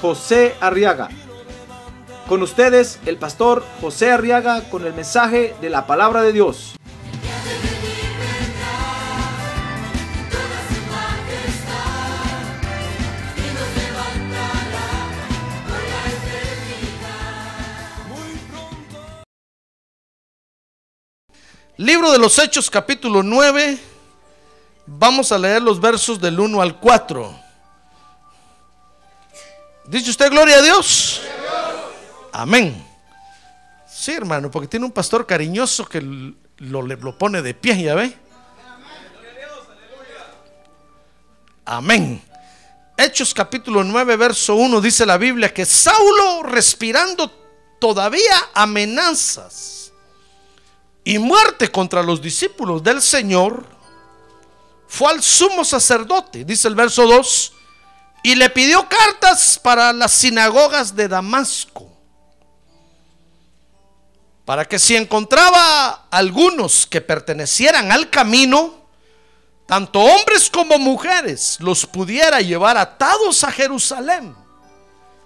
José Arriaga. Con ustedes, el pastor José Arriaga con el mensaje de la palabra de Dios. Libro de los Hechos capítulo 9. Vamos a leer los versos del 1 al 4. ¿Dice usted gloria a Dios? Amén. Sí, hermano, porque tiene un pastor cariñoso que lo, lo pone de pie, ¿ya ve? Amén. Hechos capítulo 9, verso 1 dice la Biblia que Saulo respirando todavía amenazas y muerte contra los discípulos del Señor, fue al sumo sacerdote, dice el verso 2, y le pidió cartas para las sinagogas de Damasco, para que si encontraba algunos que pertenecieran al camino, tanto hombres como mujeres, los pudiera llevar atados a Jerusalén.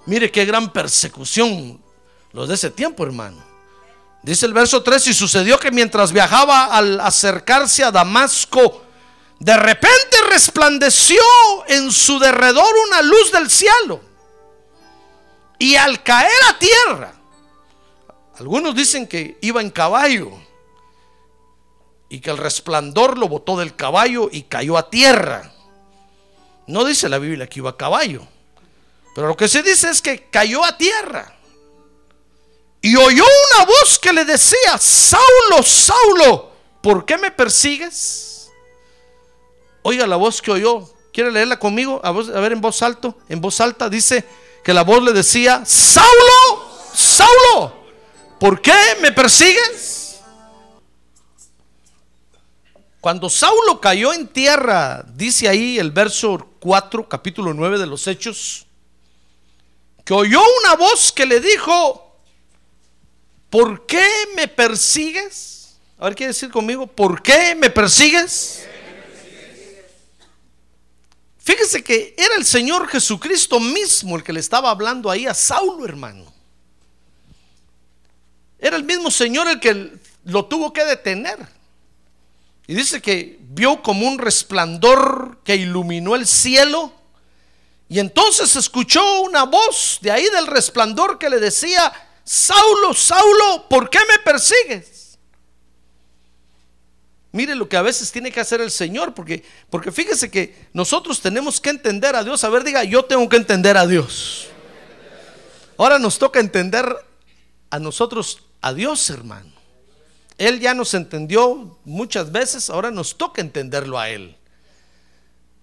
Mire qué gran persecución los de ese tiempo, hermano. Dice el verso 3, y sucedió que mientras viajaba al acercarse a Damasco, de repente resplandeció en su derredor una luz del cielo. Y al caer a tierra, algunos dicen que iba en caballo y que el resplandor lo botó del caballo y cayó a tierra. No dice la Biblia que iba a caballo, pero lo que se dice es que cayó a tierra. Y oyó una voz que le decía, Saulo, Saulo, ¿por qué me persigues? Oiga la voz que oyó. ¿Quiere leerla conmigo? A, ver en voz alta. En voz alta dice que la voz le decía, Saulo, Saulo, ¿por qué me persigues? Cuando Saulo cayó en tierra, dice ahí el verso 4, capítulo 9 de los Hechos, que oyó una voz que le dijo, ¿por qué me persigues? A ver, quiere decir conmigo, ¿por qué me persigues? Fíjese que era el Señor Jesucristo mismo el que le estaba hablando ahí a Saulo, hermano. Era el mismo Señor el que lo tuvo que detener. Y dice que vio como un resplandor que iluminó el cielo. Y entonces escuchó una voz de ahí del resplandor que le decía, Saulo, Saulo, ¿por qué me persigues? Mire lo que a veces tiene que hacer el Señor, porque, porque fíjese que nosotros tenemos que entender a Dios. A ver, diga, yo tengo que entender a Dios. Ahora nos toca entender a nosotros a Dios, hermano. Él ya nos entendió muchas veces, ahora nos toca entenderlo a Él.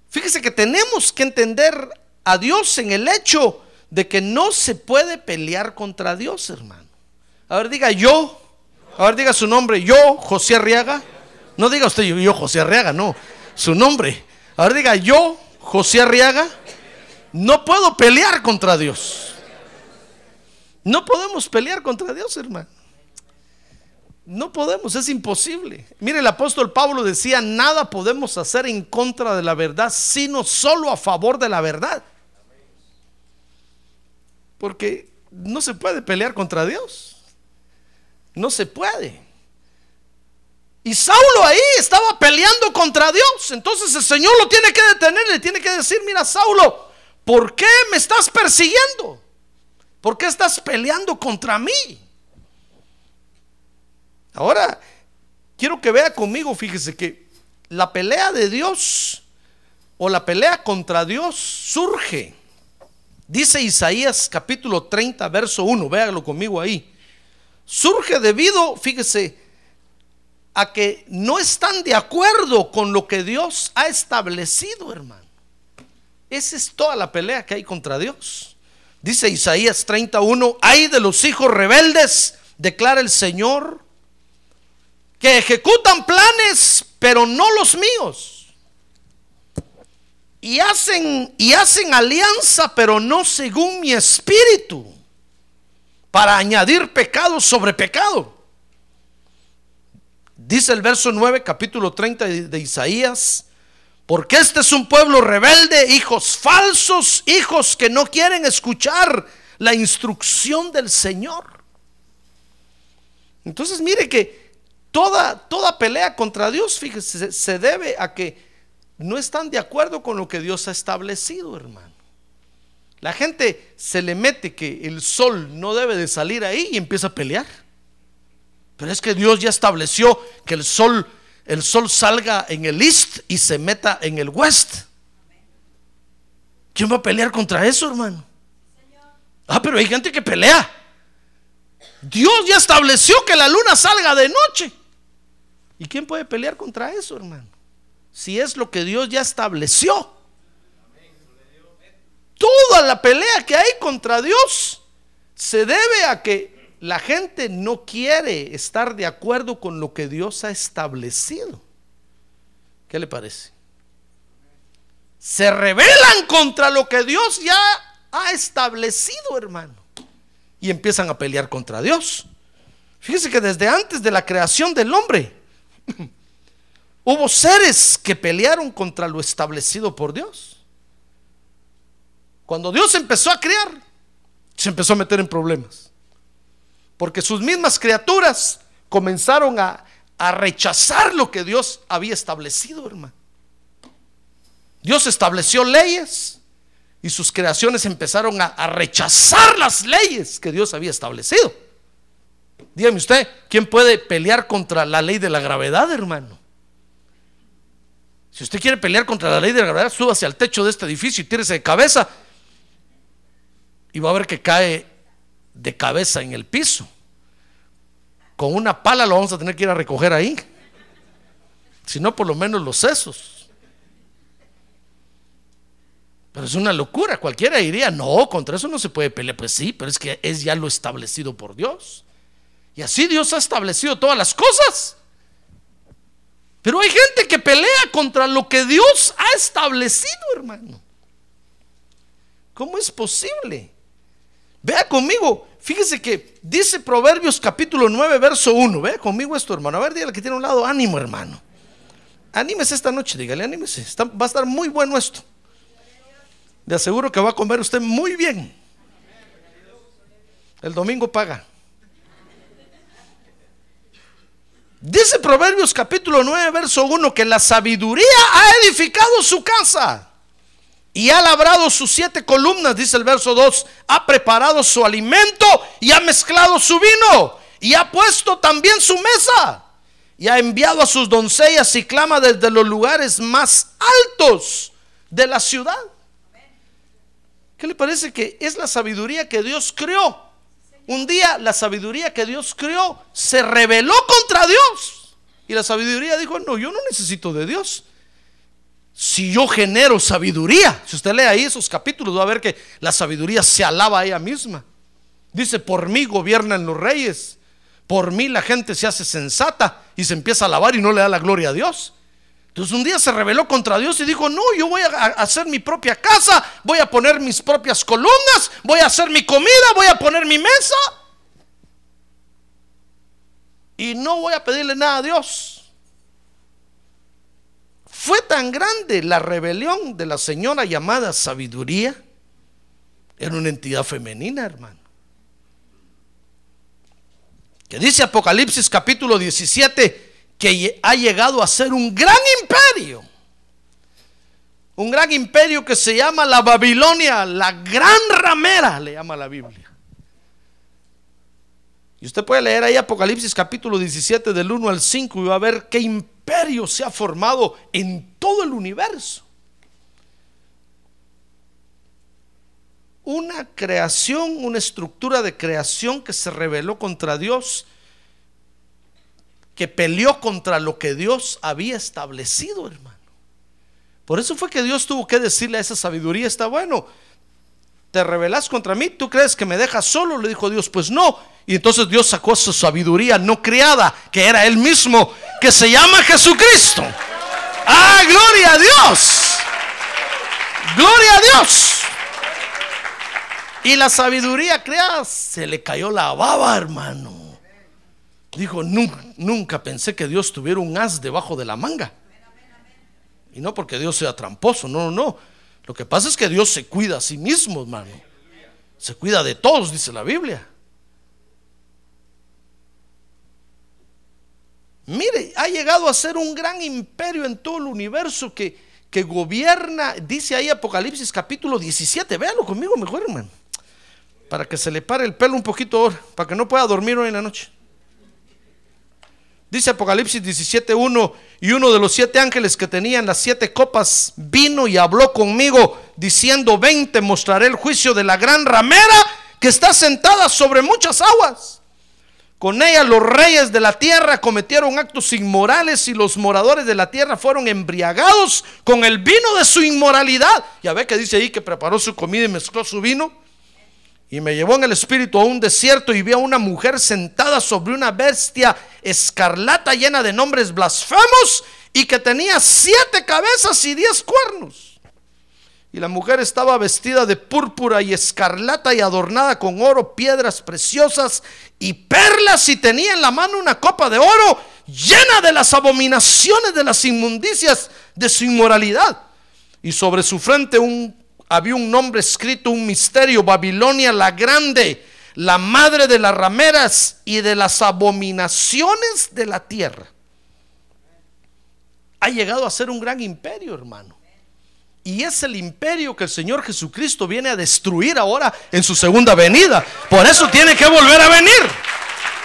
Fíjese que tenemos que entender a Dios en el hecho de que no se puede pelear contra Dios, hermano. A ver, diga yo. A ver, diga su nombre. Yo, José Arriaga. No diga usted yo, José Arriaga, no. Su nombre. A ver, diga yo, José Arriaga. No puedo pelear contra Dios. No podemos pelear contra Dios, hermano. No podemos, es imposible. Mire, el apóstol Pablo decía, nada podemos hacer en contra de la verdad, sino solo a favor de la verdad. Porque no se puede pelear contra Dios. No se puede. Y Saulo ahí estaba peleando contra Dios. Entonces el Señor lo tiene que detener, le tiene que decir, mira Saulo, ¿por qué me estás persiguiendo? ¿Por qué estás peleando contra mí? Ahora, quiero que vea conmigo, fíjese que la pelea de Dios o la pelea contra Dios surge Dice Isaías capítulo 30, verso 1, véalo conmigo ahí. Surge debido, fíjese, a que no están de acuerdo con lo que Dios ha establecido, hermano. Esa es toda la pelea que hay contra Dios. Dice Isaías 31, hay de los hijos rebeldes, declara el Señor, que ejecutan planes, pero no los míos. Y hacen y hacen alianza, pero no según mi espíritu, para añadir pecado sobre pecado. Dice el verso 9, capítulo 30 de, Isaías, porque este es un pueblo rebelde, hijos falsos, hijos que no quieren escuchar la instrucción del Señor. Entonces mire que toda, toda pelea contra Dios, fíjese, se, se debe a que no están de acuerdo con lo que Dios ha establecido, hermano. La gente se le mete que el sol no debe de salir ahí y empieza a pelear. Pero es que Dios ya estableció que el sol, el sol salga en el east y se meta en el west. ¿Quién va a pelear contra eso, hermano? Ah, pero hay gente que pelea. Dios ya estableció que la luna salga de noche. ¿Y quién puede pelear contra eso, hermano? Si es lo que Dios ya estableció. Toda la pelea que hay contra Dios se debe a que la gente no quiere estar de acuerdo con lo que Dios ha establecido. ¿Qué le parece? Se rebelan contra lo que Dios ya ha establecido, hermano. Y empiezan a pelear contra Dios. Fíjese que desde antes de la creación del hombre, hubo seres que pelearon contra lo establecido por Dios. Cuando Dios empezó a crear, se empezó a meter en problemas. Porque sus mismas criaturas comenzaron a, a rechazar lo que Dios había establecido, hermano. Dios estableció leyes y sus creaciones empezaron a, a, rechazar las leyes que Dios había establecido. Dígame usted, ¿quién puede pelear contra la ley de la gravedad, hermano? Si usted quiere pelear contra la ley de la gravedad, súbase al techo de este edificio y tírese de cabeza y va a ver que cae de cabeza en el piso. Con una pala lo vamos a tener que ir a recoger ahí. Si no, por lo menos los sesos. Pero es una locura. Cualquiera diría, no, contra eso no se puede pelear. Pues sí, pero es que es ya lo establecido por Dios. Y así Dios ha establecido todas las cosas. Pero hay gente que pelea contra lo que Dios ha establecido, hermano. ¿Cómo es posible? Vea conmigo, fíjese que dice Proverbios capítulo 9, verso 1. Vea conmigo esto, hermano. A ver, dígale que tiene un lado, ánimo, hermano. Anímese esta noche, dígale, anímese. Va a estar muy bueno esto. Le aseguro que va a comer usted muy bien. El domingo paga. Dice Proverbios capítulo 9, verso 1, que la sabiduría ha edificado su casa y ha labrado sus siete columnas, dice el verso 2, ha preparado su alimento y ha mezclado su vino y ha puesto también su mesa y ha enviado a sus doncellas y clama desde los lugares más altos de la ciudad. ¿Qué le parece que es la sabiduría que Dios creó? Un día la sabiduría que Dios creó se rebeló contra Dios. Y la sabiduría dijo, no, yo no necesito de Dios si yo genero sabiduría, si usted lee ahí esos capítulos, va a ver que la sabiduría se alaba a ella misma. Dice, por mí gobiernan los reyes, por mí la gente se hace sensata y se empieza a alabar y no le da la gloria a Dios. Entonces un día se rebeló contra Dios y dijo, no, yo voy a hacer mi propia casa, voy a poner mis propias columnas, voy a hacer mi comida, voy a poner mi mesa. Y no voy a pedirle nada a Dios. Fue tan grande la rebelión de la señora llamada sabiduría. Era una entidad femenina, hermano. Que dice Apocalipsis capítulo 17 que ha llegado a ser un gran imperio. Un gran imperio que se llama la Babilonia, la gran ramera, le llama la Biblia. Y usted puede leer ahí Apocalipsis capítulo 17 del 1 al 5 y va a ver qué imperio se ha formado en todo el universo. Una creación, una estructura de creación que se rebeló contra Dios, que peleó contra lo que Dios había establecido, hermano. Por eso fue que Dios tuvo que decirle a esa sabiduría, está bueno, te rebelas contra mí, ¿tú crees que me dejas solo? Le dijo Dios, pues no. Y entonces Dios sacó su sabiduría no creada, que era Él mismo, que se llama Jesucristo. Ah, gloria a Dios. Gloria a Dios. Y la sabiduría creada se le cayó la baba, hermano. Dijo, nunca, nunca pensé que Dios tuviera un as debajo de la manga. Y no porque Dios sea tramposo, no, no, no. Lo que pasa es que Dios se cuida a sí mismo, hermano. Se cuida de todos, dice la Biblia. Mire, ha llegado a ser un gran imperio en todo el universo que, que gobierna, dice ahí Apocalipsis capítulo 17. Véalo conmigo mejor, hermano. Para que se le pare el pelo un poquito ahora, para que no pueda dormir hoy en la noche. Dice Apocalipsis 17.1, y uno de los siete ángeles que tenían las siete copas vino y habló conmigo, diciendo, ven, te mostraré el juicio de la gran ramera que está sentada sobre muchas aguas. Con ella los reyes de la tierra cometieron actos inmorales y los moradores de la tierra fueron embriagados con el vino de su inmoralidad. Ya ve que dice ahí que preparó su comida y mezcló su vino. Y me llevó en el espíritu a un desierto y vi a una mujer sentada sobre una bestia escarlata llena de nombres blasfemos y que tenía siete cabezas y diez cuernos. Y la mujer estaba vestida de púrpura y escarlata y adornada con oro, piedras preciosas y perlas y tenía en la mano una copa de oro llena de las abominaciones de las inmundicias de su inmoralidad. Y sobre su frente había un nombre escrito, un misterio, Babilonia la grande, la madre de las rameras y de las abominaciones de la tierra. Ha llegado a ser un gran imperio, hermano. Y es el imperio que el Señor Jesucristo viene a destruir ahora en su segunda venida. Por eso tiene que volver a venir.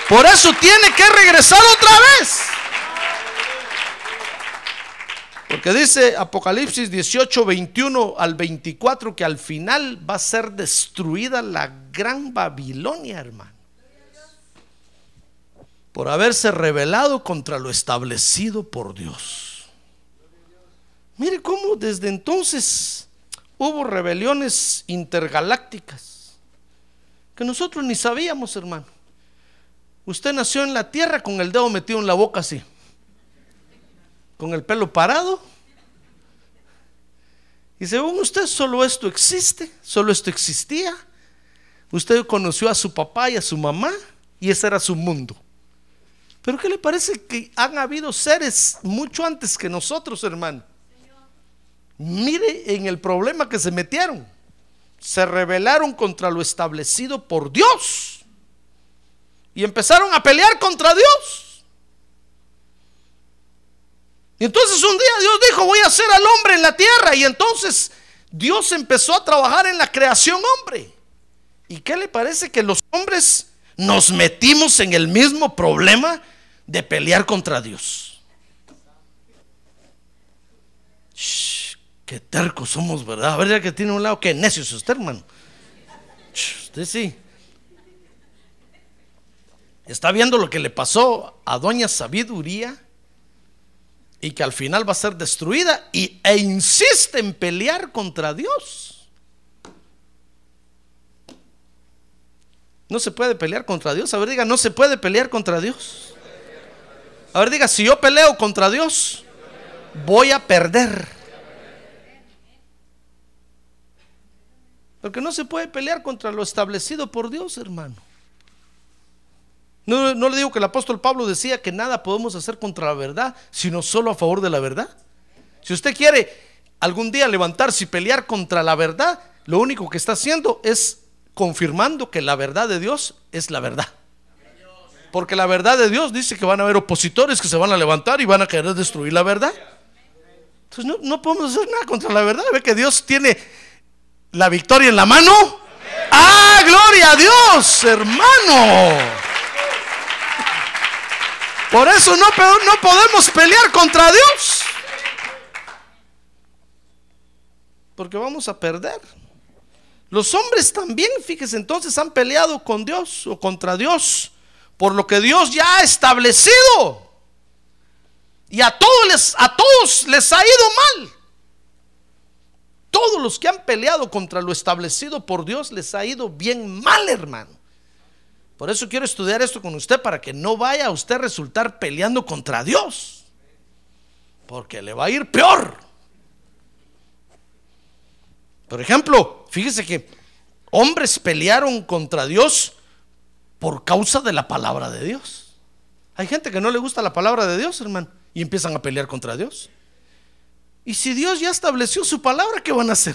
Por eso tiene que regresar otra vez. Porque dice Apocalipsis 18, 21 al 24 que al final va a ser destruida la gran Babilonia, hermano. Por haberse rebelado contra lo establecido por Dios. Mire cómo desde entonces hubo rebeliones intergalácticas que nosotros ni sabíamos, hermano. Usted nació en la tierra con el dedo metido en la boca así con el pelo parado. Y según usted, solo esto existe, solo esto existía. Usted conoció a su papá y a su mamá y ese era su mundo. Pero ¿qué le parece que han habido seres mucho antes que nosotros, hermano? Mire en el problema que se metieron. Se rebelaron contra lo establecido por Dios. Y empezaron a pelear contra Dios. Y entonces un día Dios dijo, voy a hacer al hombre en la tierra. Y entonces Dios empezó a trabajar en la creación hombre. ¿Y qué le parece que los hombres nos metimos en el mismo problema de pelear contra Dios? Qué somos, ¿verdad? A ver, ya que tiene un lado, qué necio es usted, hermano. usted sí. Está viendo lo que le pasó a doña Sabiduría y que al final va a ser destruida y, e insiste en pelear contra Dios. No se puede pelear contra Dios. A ver, diga, no se puede pelear contra Dios. A ver, diga, si yo peleo contra Dios, voy a perder. Porque no se puede pelear contra lo establecido por Dios, hermano. No, le digo que el apóstol Pablo decía que nada podemos hacer contra la verdad, sino solo a favor de la verdad. Si usted quiere algún día levantarse y pelear contra la verdad, lo único que está haciendo es confirmando que la verdad de Dios es la verdad. Porque la verdad de Dios dice que van a haber opositores que se van a levantar y van a querer destruir la verdad. Entonces no, no podemos hacer nada contra la verdad. Ve que Dios tiene la victoria en la mano. ¡Ah, gloria a Dios, hermano! Por eso no, podemos pelear contra Dios. Porque vamos a perder. Los hombres también, fíjese, entonces han peleado con Dios o contra Dios por lo que Dios ya ha establecido. Y a todos les, a todos les ha ido mal. Todos los que han peleado contra lo establecido por Dios les ha ido bien mal, hermano. Por eso quiero estudiar esto con usted para que no vaya a usted a resultar peleando contra Dios. Porque le va a ir peor. Por ejemplo, fíjese que hombres pelearon contra Dios por causa de la palabra de Dios. Hay gente que no le gusta la palabra de Dios, hermano, y empiezan a pelear contra Dios. Y si Dios ya estableció su palabra, ¿qué van a hacer?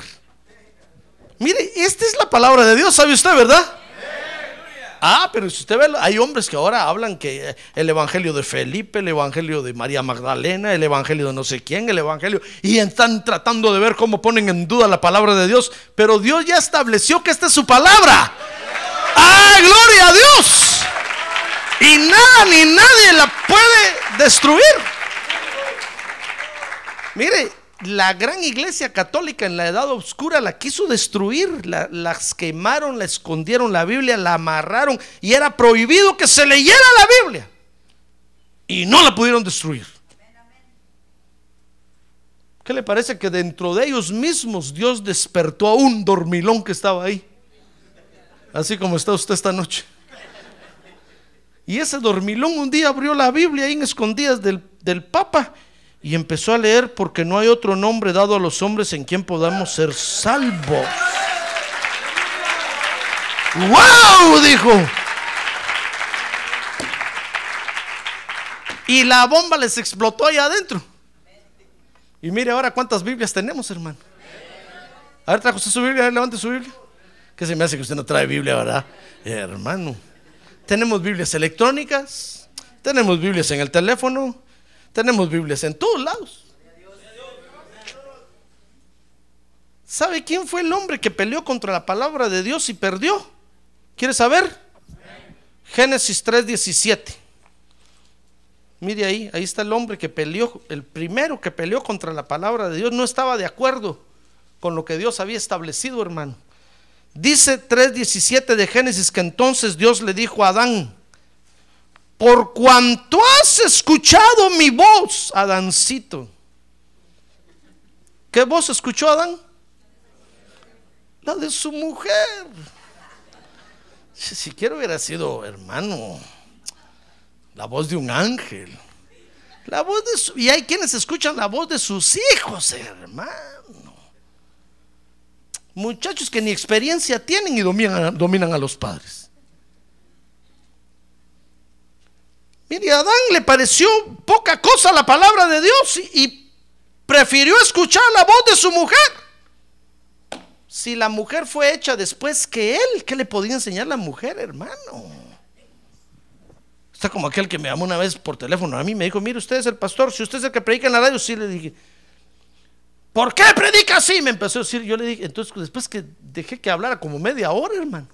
Mire, esta es la palabra de Dios, ¿sabe usted, verdad? Ah, pero si usted ve, hay hombres que ahora hablan que el evangelio de Felipe, el evangelio de María Magdalena, el evangelio de no sé quién, el evangelio, y están tratando de ver cómo ponen en duda la palabra de Dios, pero Dios ya estableció que esta es su palabra. ¡Ah, gloria a Dios! Y nada ni nadie la puede destruir. Mire, la gran iglesia católica en la edad oscura la quiso destruir, la, las quemaron, la escondieron la Biblia, la amarraron y era prohibido que se leyera la Biblia. Y no la pudieron destruir. ¿Qué le parece que dentro de ellos mismos Dios despertó a un dormilón que estaba ahí? Así como está usted esta noche. Y ese dormilón un día abrió la Biblia ahí en escondidas del, del Papa y empezó a leer porque no hay otro nombre dado a los hombres en quien podamos ser salvos. ¡Wow! Dijo. Y la bomba les explotó allá adentro. Y mire ahora cuántas Biblias tenemos, hermano. A ver, trajo usted su Biblia, levante su Biblia. Que se me hace que usted no trae Biblia, ¿verdad? hermano. Tenemos Biblias electrónicas, tenemos Biblias en el teléfono, tenemos Biblias en todos lados. ¿Sabe quién fue el hombre que peleó contra la palabra de Dios y perdió? ¿Quiere saber? Génesis 3:17. Mire ahí, ahí está el hombre que peleó, el primero que peleó contra la palabra de Dios, no estaba de acuerdo con lo que Dios había establecido, hermano. Dice 3:17 de Génesis que entonces Dios le dijo a Adán, por cuanto has escuchado mi voz, Adancito. ¿Qué voz escuchó Adán? La de su mujer. Si siquiera hubiera sido, hermano, la voz de un ángel. La voz de su, y hay quienes escuchan la voz de sus hijos, hermano. Muchachos que ni experiencia tienen y dominan, dominan a los padres. Mire, a Adán le pareció poca cosa la palabra de Dios y, prefirió escuchar la voz de su mujer. Si la mujer fue hecha después que él, ¿qué le podía enseñar la mujer, hermano? Está como aquel que me llamó una vez por teléfono a mí, me dijo, mire, usted es el pastor, si usted es el que predica en la radio, sí le dije, ¿por qué predica así? Me empezó a decir, yo le dije, entonces después que dejé que hablara como media hora, hermano,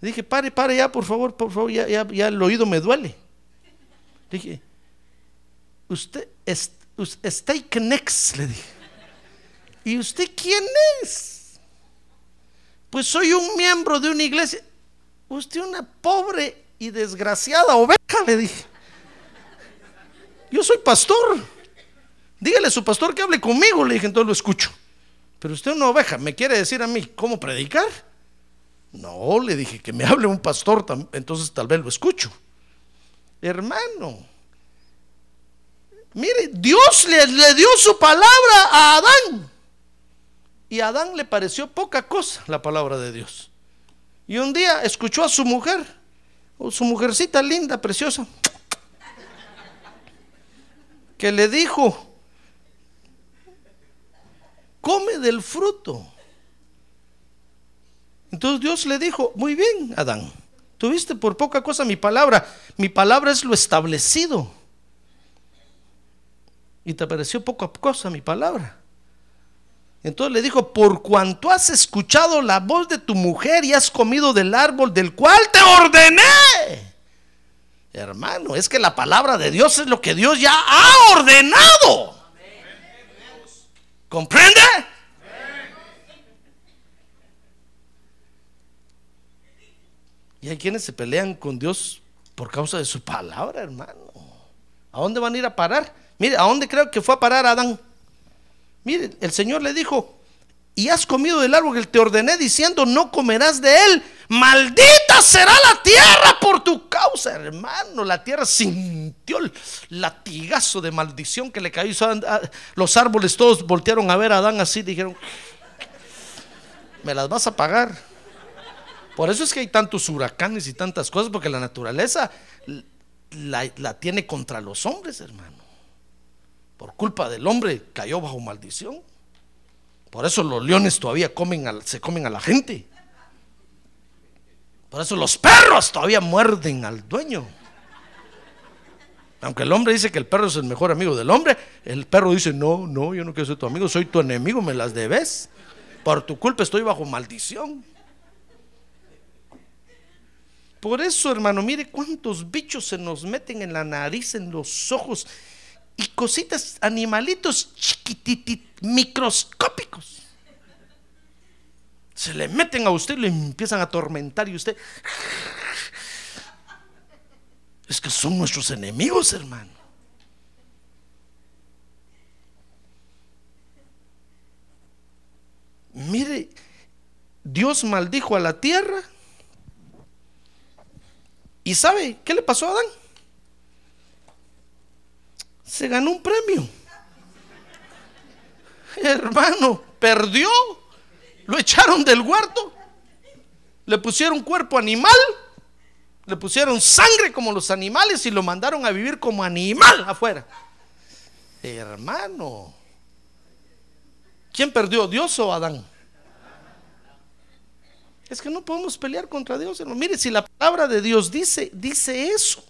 le dije, pare, pare ya, por favor, por favor, ya, el oído me duele. Dije, usted, next, le dije. ¿Y usted quién es? Pues soy un miembro de una iglesia. Usted una pobre y desgraciada oveja, le dije. Yo soy pastor. Dígale a su pastor que hable conmigo, le dije, entonces lo escucho. Pero usted una oveja, ¿me quiere decir a mí cómo predicar? No, le dije que me hable un pastor, entonces tal vez lo escucho. Hermano, mire, Dios le, le, dio su palabra a Adán. Y a Adán le pareció poca cosa la palabra de Dios. Y un día escuchó a su mujer, o su mujercita linda, preciosa, que le dijo, come del fruto. Entonces Dios le dijo, muy bien, Adán Tuviste por poca cosa mi palabra. Mi palabra es lo establecido. Y te pareció poca cosa mi palabra. Entonces le dijo, por cuanto has escuchado la voz de tu mujer y has comido del árbol del cual te ordené. Hermano, es que la palabra de Dios es lo que Dios ya ha ordenado. ¿Comprende? Y hay quienes se pelean con Dios por causa de su palabra, hermano. ¿A dónde van a ir a parar? Mire, ¿a dónde creo que fue a parar Adán? Mire, el Señor le dijo, y has comido del árbol que te ordené diciendo no comerás de él, maldita será la tierra por tu causa, hermano. La tierra sintió el latigazo de maldición que le cayó. Los árboles todos voltearon a ver a Adán así, dijeron, me las vas a pagar. Por eso es que hay tantos huracanes y tantas cosas, porque la naturaleza la, tiene contra los hombres, hermano. Por culpa del hombre cayó bajo maldición. Por eso los leones todavía comen se comen a la gente. Por eso los perros todavía muerden al dueño. Aunque el hombre dice que el perro es el mejor amigo del hombre, el perro dice, no, no, yo no quiero ser tu amigo, soy tu enemigo, me las debes. Por tu culpa estoy bajo maldición. Por eso, hermano, mire cuántos bichos se nos meten en la nariz, en los ojos y cositas, animalitos chiquititos, microscópicos. Se le meten a usted y le empiezan a atormentar y usted... Es que son nuestros enemigos, hermano. Mire, Dios maldijo a la tierra. ¿Y sabe qué le pasó a Adán? se ganó un premio. Hermano, perdió. Lo echaron del huerto. Le pusieron cuerpo animal. Le pusieron sangre como los animales y lo mandaron a vivir como animal afuera. Hermano. ¿Quién perdió? ¿Dios o Adán? Es que no podemos pelear contra Dios, hermano. Mire, si la palabra de Dios dice, dice eso.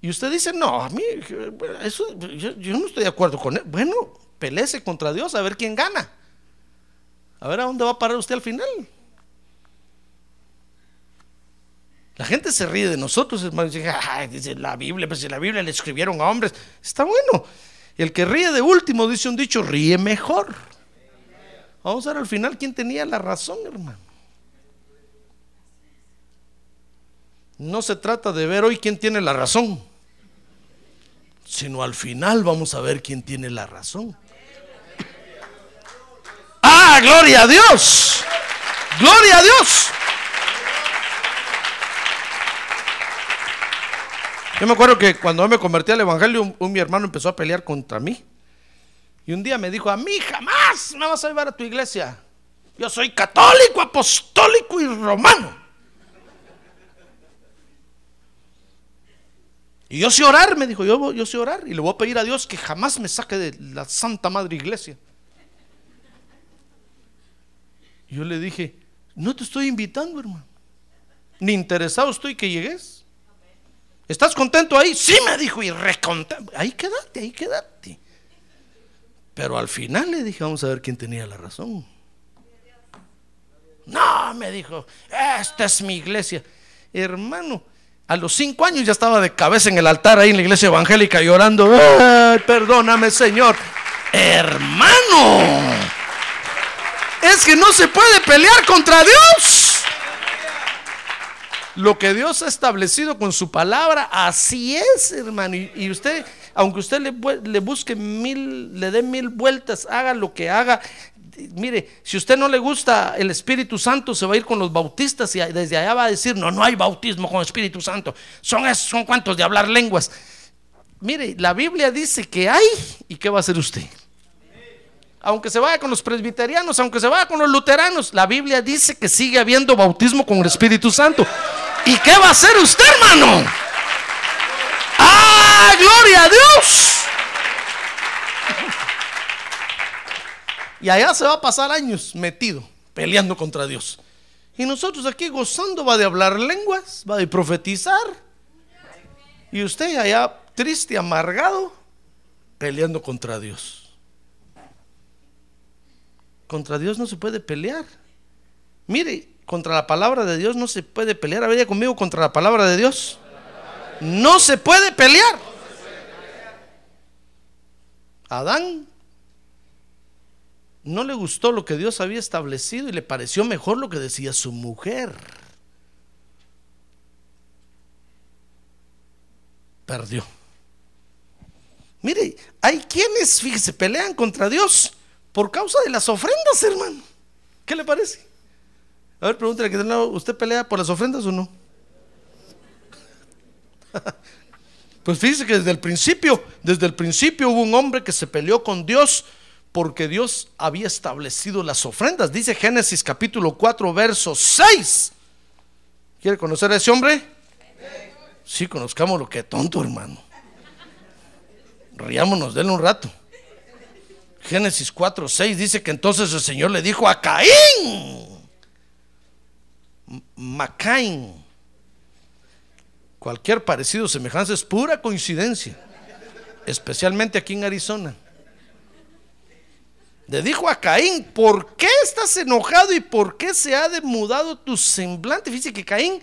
Y usted dice, no, a mí, eso, yo, no estoy de acuerdo con él. Bueno, pelece contra Dios a ver quién gana. A ver a dónde va a parar usted al final. La gente se ríe de nosotros, hermano. Dice, dice la Biblia, pues si la Biblia le escribieron a hombres. Está bueno. El que ríe de último, dice un dicho, ríe mejor. Vamos a ver al final quién tenía la razón, hermano. No se trata de ver hoy quién tiene la razón, sino al final vamos a ver quién tiene la razón. Ah, gloria a Dios. Gloria a Dios. Yo me acuerdo que cuando me convertí al Evangelio, un, mi hermano empezó a pelear contra mí. Y un día me dijo, a mí jamás me vas a llevar a tu iglesia. Yo soy católico, apostólico y romano. Y yo sé orar, me dijo, yo, yo sé orar y le voy a pedir a Dios que jamás me saque de la Santa Madre Iglesia. Yo le dije, no te estoy invitando, hermano. Ni interesado estoy que llegues. ¿Estás contento ahí? Sí, me dijo, y recontento. Ahí quédate, ahí quédate. Pero al final le dije, vamos a ver quién tenía la razón. No, me dijo, esta es mi iglesia. Hermano, a los cinco años ya estaba de cabeza en el altar ahí en la iglesia evangélica llorando. perdóname, Señor. Hermano, es que no se puede pelear contra Dios. Lo que Dios ha establecido con su palabra, así es, hermano. Y, usted, aunque usted le, le busque mil, le dé mil vueltas, haga lo que haga, mire, si usted no le gusta el Espíritu Santo, se va a ir con los bautistas y desde allá va a decir, no, no hay bautismo con Espíritu Santo. Son esos, son cuantos de hablar lenguas. Mire, la Biblia dice que hay y qué va a hacer usted. Aunque se vaya con los presbiterianos, aunque se vaya con los luteranos, la Biblia dice que sigue habiendo bautismo con el Espíritu Santo. ¿Y qué va a hacer usted, hermano? ¡Ah, gloria a Dios! Y allá se va a pasar años metido, peleando contra Dios. Y nosotros aquí gozando va de hablar lenguas, va de profetizar. Y usted allá triste, amargado, peleando contra Dios. Contra Dios no se puede pelear. Mire, contra la palabra de Dios no se puede pelear. A ver, conmigo contra la palabra de Dios. No se puede pelear. Adán no le gustó lo que Dios había establecido y le pareció mejor lo que decía su mujer. Perdió. Mire, hay quienes, fíjese, pelean contra Dios por causa de las ofrendas, hermano. ¿Qué le parece? A ver, pregúntale que ¿usted pelea por las ofrendas o no? Pues fíjese que desde el principio, desde el principio hubo un hombre que se peleó con Dios porque Dios había establecido las ofrendas. Dice Génesis capítulo 4, verso 6. ¿Quiere conocer a ese hombre? Sí, conozcamos lo que tonto, hermano. Riámonos de un rato. Génesis 4, 6 dice que entonces el Señor le dijo a Caín, Macaín, Cualquier parecido semejanza es pura coincidencia, especialmente aquí en Arizona. Le dijo a Caín, ¿por qué estás enojado y por qué se ha demudado tu semblante? Fíjese que Caín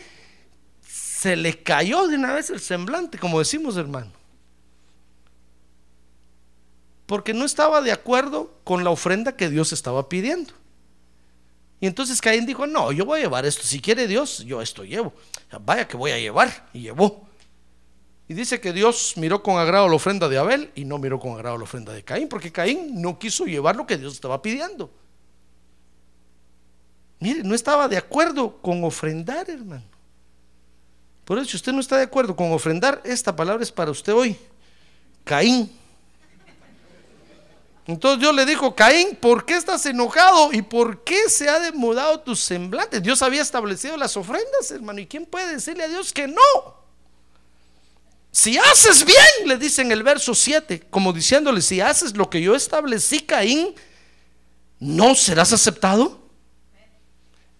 se le cayó de una vez el semblante, como decimos hermano. Porque no estaba de acuerdo con la ofrenda que Dios estaba pidiendo. Y entonces Caín dijo, no, yo voy a llevar esto. Si quiere Dios, yo esto llevo. Vaya que voy a llevar. Y llevó. Y dice que Dios miró con agrado la ofrenda de Abel y no miró con agrado la ofrenda de Caín, porque Caín no quiso llevar lo que Dios estaba pidiendo. Mire, no estaba de acuerdo con ofrendar, hermano. Por eso, si usted no está de acuerdo con ofrendar, esta palabra es para usted hoy. Caín. Entonces Dios le dijo, Caín, ¿por qué estás enojado? ¿Y por qué se ha demudado tu semblante? Dios había establecido las ofrendas, hermano. ¿Y quién puede decirle a Dios que no? Si haces bien, le dice en el verso 7, como diciéndole, si haces lo que yo establecí, Caín, ¿no serás aceptado?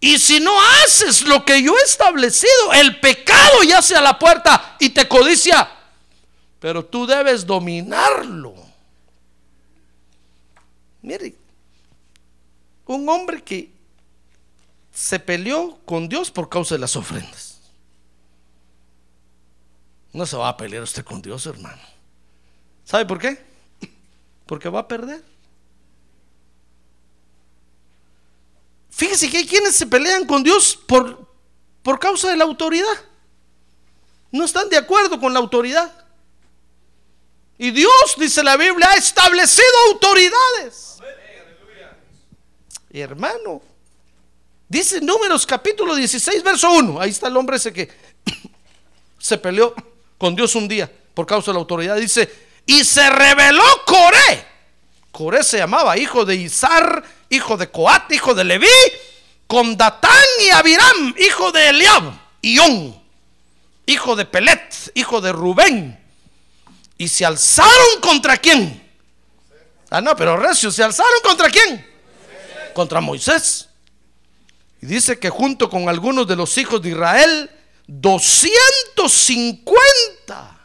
Y si no haces lo que yo he establecido, el pecado yace a la puerta y te codicia. Pero tú debes dominarlo. Mire, un hombre que se peleó con Dios por causa de las ofrendas. No se va a pelear usted con Dios, hermano. ¿Sabe por qué? Porque va a perder. Fíjese que hay quienes se pelean con Dios por, por causa de la autoridad. No están de acuerdo con la autoridad. Y Dios, dice la Biblia, ha establecido autoridades hermano. Dice Números capítulo 16, verso 1. Ahí está el hombre ese que se peleó con Dios un día por causa de la autoridad. Dice, y se rebeló Coré. Coré se llamaba hijo de Izar, hijo de Coat, hijo de Leví, con Datán y Abiram, hijo de Eliab, Ión, hijo de Pelet, hijo de Rubén. Y se alzaron contra quién? Ah, no, pero recio, ¿se alzaron contra quién? contra Moisés. Y dice que junto con algunos de los hijos de Israel, 250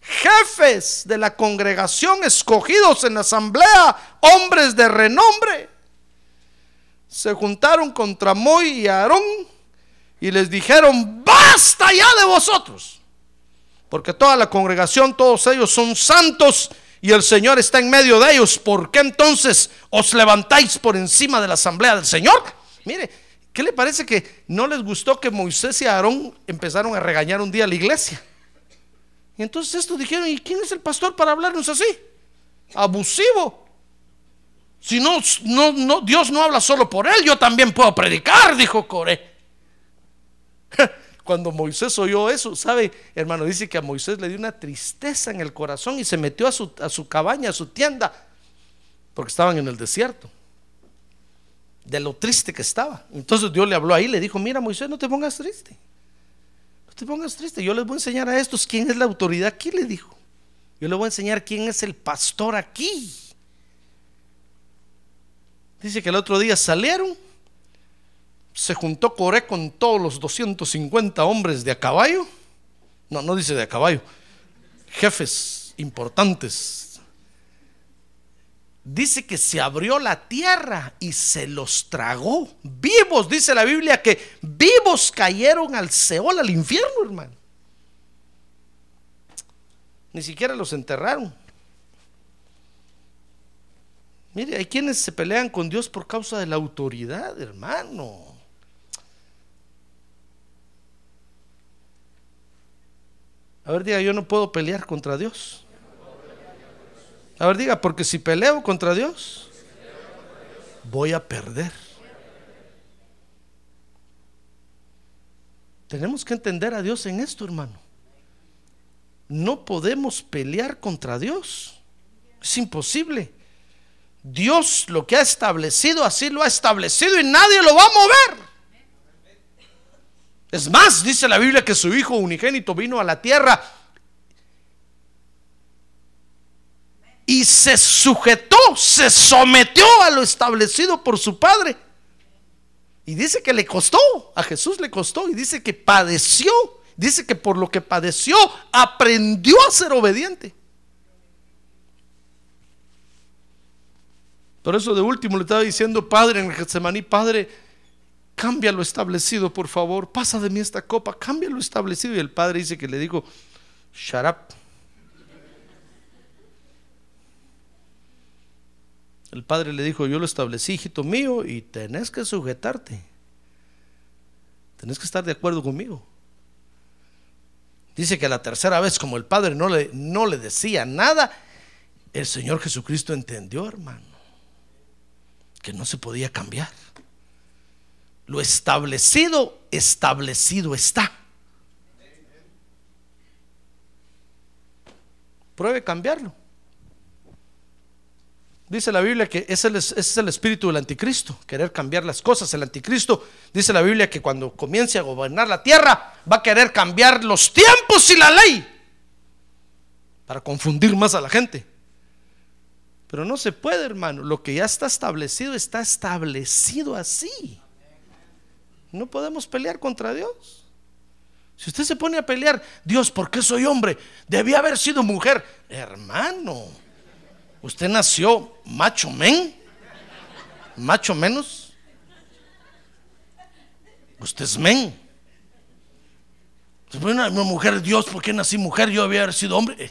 jefes de la congregación escogidos en la asamblea, hombres de renombre, se juntaron contra Moy y Aarón y les dijeron, basta ya de vosotros, porque toda la congregación, todos ellos son santos y el Señor está en medio de ellos, ¿por qué entonces os levantáis por encima de la asamblea del Señor? Mire, ¿qué le parece que no les gustó que Moisés y Aarón empezaron a regañar un día a la iglesia? Y entonces estos dijeron, ¿y quién es el pastor para hablarnos así? Abusivo. Si no, Dios no habla solo por él, yo también puedo predicar, dijo Coré. Cuando Moisés oyó eso, ¿sabe? Hermano, dice que a Moisés le dio una tristeza en el corazón y se metió a su cabaña, a su tienda, porque estaban en el desierto. De lo triste que estaba. Entonces Dios le habló ahí, le dijo, mira Moisés, no te pongas triste. No te pongas triste. Yo les voy a enseñar a estos quién es la autoridad aquí, le dijo. Yo les voy a enseñar quién es el pastor aquí. Dice que el otro día salieron se juntó Coré con todos los 250 hombres de a caballo. No, no dice de a caballo. Jefes importantes. Dice que se abrió la tierra y se los tragó. Vivos, dice la Biblia, que vivos cayeron al Seol, al infierno, hermano. Ni siquiera los enterraron. Mire, hay quienes se pelean con Dios por causa de la autoridad, hermano. A ver, diga, yo no puedo pelear contra Dios. A ver, diga, porque si peleo contra Dios, voy a perder. Tenemos que entender a Dios en esto, hermano. No podemos pelear contra Dios. Es imposible. Dios lo que ha establecido, así lo ha establecido y nadie lo va a mover. Es más, dice la Biblia que su Hijo unigénito vino a la tierra y se sujetó, se sometió a lo establecido por su Padre. Y dice que le costó, a Jesús le costó, y dice que padeció, dice que por lo que padeció aprendió a ser obediente. Por eso de último le estaba diciendo, Padre, en el Getsemaní, Padre, cambia lo establecido, por favor, pasa de mí esta copa, cambia lo establecido. Y el Padre dice que le dijo, shut El padre le dijo, yo lo establecí, hijito mío, y tenés que sujetarte. Tenés que estar de acuerdo conmigo. Dice que la tercera vez, como el padre no le, no le decía nada, el Señor Jesucristo entendió, hermano, que no se podía cambiar. Lo establecido, establecido está. Pruebe cambiarlo. Dice la Biblia que ese es, el, espíritu del anticristo, querer cambiar las cosas. El anticristo dice la Biblia que cuando comience a gobernar la tierra va a querer cambiar los tiempos y la ley para confundir más a la gente. Pero no se puede, hermano. Lo que ya está establecido está establecido así. No podemos pelear contra Dios. Si usted se pone a pelear, Dios, ¿por qué soy hombre? Debía haber sido mujer. Hermano Usted nació macho men, macho menos. Usted es men. Una, mujer, Dios, ¿por qué nací mujer? Yo había sido hombre. Eh,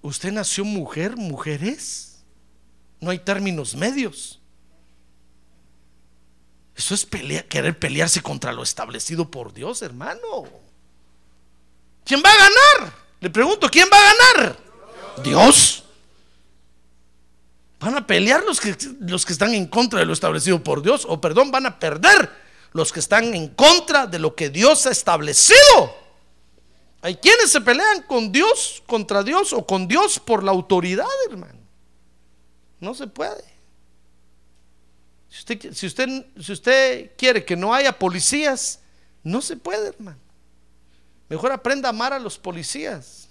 usted nació mujer, mujeres. No hay términos medios. Eso es querer pelearse contra lo establecido por Dios, hermano. ¿Quién va a ganar? Le pregunto, ¿quién va a ganar? Dios. Van a pelear los que, los que están en contra de lo establecido por Dios, o perdón, van a perder los que están en contra de lo que Dios ha establecido. Hay quienes se pelean con Dios, contra Dios o con Dios por la autoridad, hermano. No se puede. Si usted, si usted, si usted quiere que no haya policías, no se puede, hermano. Mejor aprenda a amar a los policías.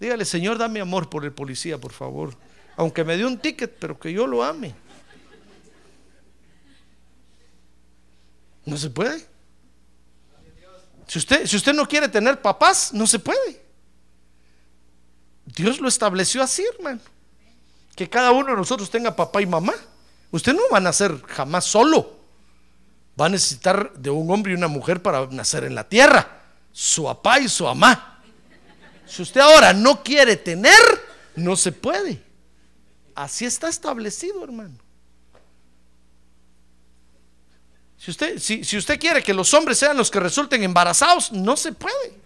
Dígale, Señor, dame amor por el policía, por favor aunque me dio un ticket, pero que yo lo ame. No se puede. Si usted, si usted no quiere tener papás, no se puede. Dios lo estableció así, hermano. Que cada uno de nosotros tenga papá y mamá. Usted no va a nacer jamás solo. Va a necesitar de un hombre y una mujer para nacer en la tierra. Su papá y su mamá. Si usted ahora no quiere tener, no se puede. Así está establecido, hermano. Si usted, si, usted quiere que los hombres sean los que resulten embarazados, no se puede.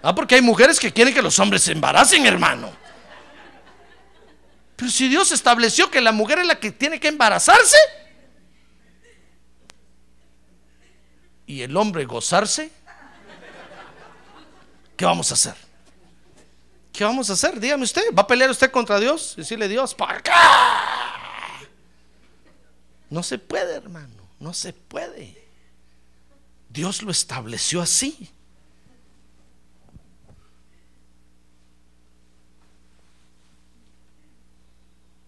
Ah, porque hay mujeres que quieren que los hombres se embaracen, hermano. Pero si Dios estableció que la mujer es la que tiene que embarazarse y el hombre gozarse, ¿qué vamos a hacer? ¿Qué vamos a hacer? Dígame usted, ¿va a pelear usted contra Dios? Decirle Dios, ¿para acá? No se puede, hermano, no se puede. Dios lo estableció así.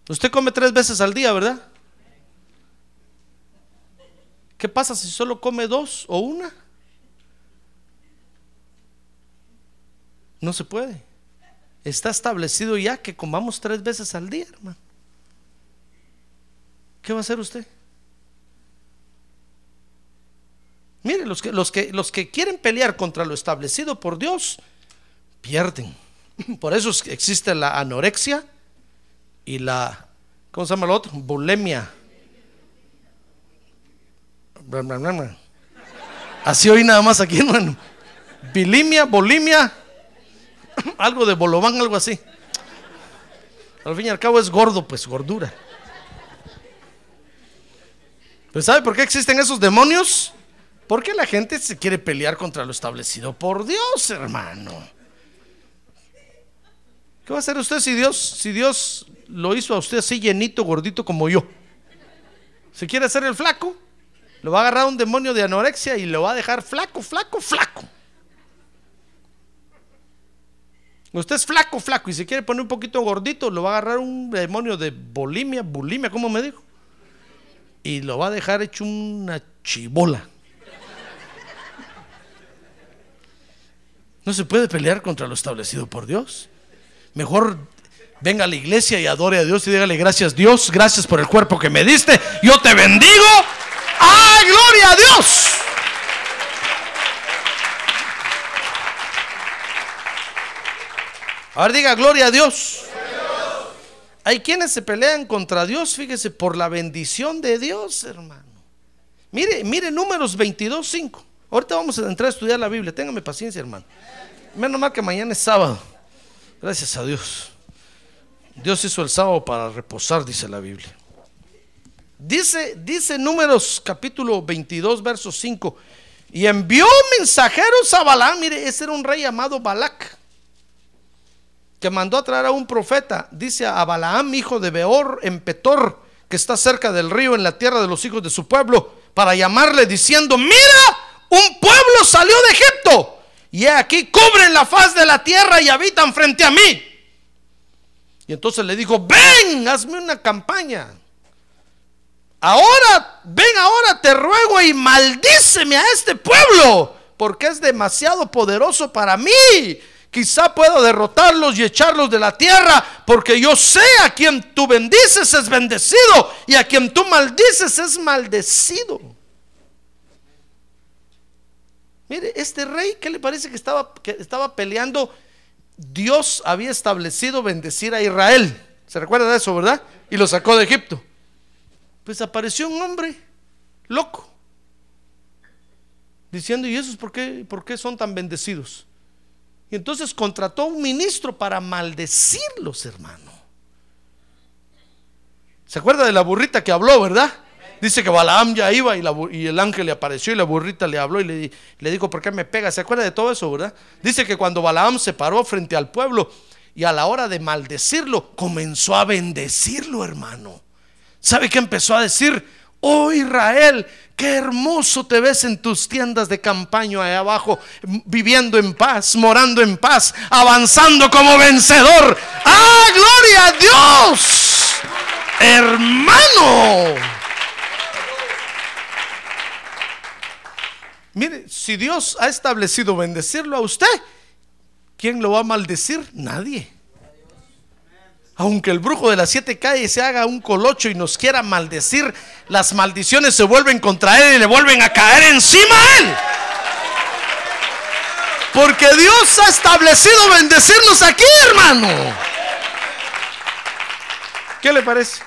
Usted come tres veces al día, ¿verdad? ¿Qué pasa si solo come dos o una? No se puede. Está establecido ya que comamos tres veces al día, hermano. ¿Qué va a hacer usted? Mire, los que, los, que, los que quieren pelear contra lo establecido por Dios, pierden. Por eso existe la anorexia y la, ¿cómo se llama lo otro? Bulimia. Así hoy nada más aquí, hermano. Bilimia, bolimia algo de bolobán, algo así. Al fin y al cabo es gordo, pues gordura. ¿Pero sabe por qué existen esos demonios? Porque la gente se quiere pelear contra lo establecido por Dios, hermano. ¿Qué va a hacer usted si Dios, si Dios lo hizo a usted así llenito, gordito como yo? ¿Se quiere hacer el flaco? Lo va a agarrar un demonio de anorexia y lo va a dejar flaco, flaco, flaco. Usted es flaco, flaco y se quiere poner un poquito gordito, lo va a agarrar un demonio de bulimia, bulimia, ¿cómo me dijo? Y lo va a dejar hecho una chibola. No se puede pelear contra lo establecido por Dios. Mejor venga a la iglesia y adore a Dios y dígale gracias Dios, gracias por el cuerpo que me diste. Yo te bendigo. ¡Ah, gloria a Dios! Ahora diga gloria a Dios. Hay quienes se pelean contra Dios, fíjese, por la bendición de Dios, hermano. Mire, mire números 22, 5. Ahorita vamos a entrar a estudiar la Biblia. Téngame paciencia, hermano. Menos mal que mañana es sábado. Gracias a Dios. Dios hizo el sábado para reposar, dice la Biblia. Dice, dice números capítulo 22, verso 5. Y envió mensajeros a Balaam. Mire, ese era un rey llamado Balac. Que mandó a traer a un profeta. Dice a Balaam, hijo de Beor, en Petor, que está cerca del río, en la tierra de los hijos de su pueblo, para llamarle diciendo: Mira, un pueblo salió de Egipto. Y aquí cubren la faz de la tierra y habitan frente a mí. Y entonces le dijo, ven, hazme una campaña. Ahora, ven ahora, te ruego y maldíceme a este pueblo, porque es demasiado poderoso para mí. Quizá puedo derrotarlos y echarlos de la tierra, porque yo sé a quien tú bendices es bendecido y a quien tú maldices es maldecido. Mire, este rey, ¿qué le parece que estaba, que estaba peleando? Dios había establecido bendecir a Israel. ¿Se recuerda de eso, verdad? Y lo sacó de Egipto. Pues apareció un hombre loco, diciendo, ¿y esos por qué, por qué son tan bendecidos? Y entonces contrató a un ministro para maldecirlos, hermano. ¿Se acuerda de la burrita que habló, verdad? Dice que Balaam ya iba y, el ángel le apareció y la burrita le habló y le, dijo, ¿por qué me pega? ¿Se acuerda de todo eso, verdad? Dice que cuando Balaam se paró frente al pueblo y a la hora de maldecirlo, comenzó a bendecirlo, hermano. ¿Sabe qué empezó a decir? Oh Israel, qué hermoso te ves en tus tiendas de campaña allá abajo, viviendo en paz, morando en paz, avanzando como vencedor. ¡Ah, gloria a Dios! Hermano. Mire, si Dios ha establecido bendecirlo a usted, ¿quién lo va a maldecir? Nadie. Aunque el brujo de las siete calles se haga un colocho y nos quiera maldecir, las maldiciones se vuelven contra él y le vuelven a caer encima a él. Porque Dios ha establecido bendecirnos aquí, hermano. ¿Qué le parece?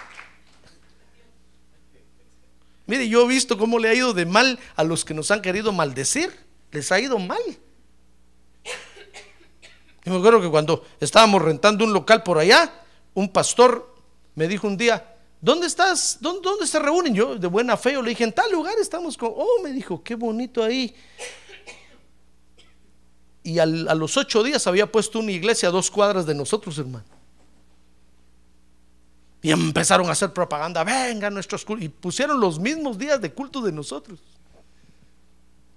Mire, yo he visto cómo le ha ido de mal a los que nos han querido maldecir. Les ha ido mal. Y me acuerdo que cuando estábamos rentando un local por allá, un pastor me dijo un día, ¿dónde estás? ¿Dónde, se reúnen? Yo de buena fe, yo le dije, en tal lugar estamos con... Oh, me dijo, qué bonito ahí. Y a los ocho días había puesto una iglesia a dos cuadras de nosotros, hermano. Y empezaron a hacer propaganda, venga nuestros cultos. Y pusieron los mismos días de culto de nosotros.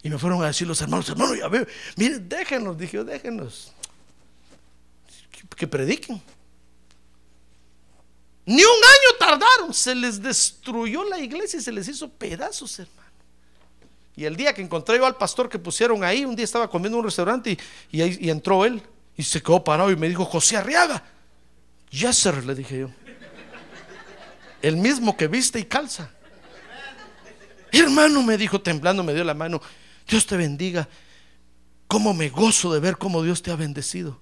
Y me fueron a decir los hermanos, hermanos, ya veo, miren, déjenos, dije, déjenos. Que, prediquen. Ni un año tardaron, se les destruyó la iglesia y se les hizo pedazos, hermano. Y el día que encontré yo al pastor que pusieron ahí, un día estaba comiendo en un restaurante y, y, entró él y se quedó parado y me dijo, José Arriaga. Yes, sir, le dije yo el mismo que viste y calza. Hermano, me dijo temblando, me dio la mano, Dios te bendiga. ¿Cómo me gozo de ver cómo Dios te ha bendecido?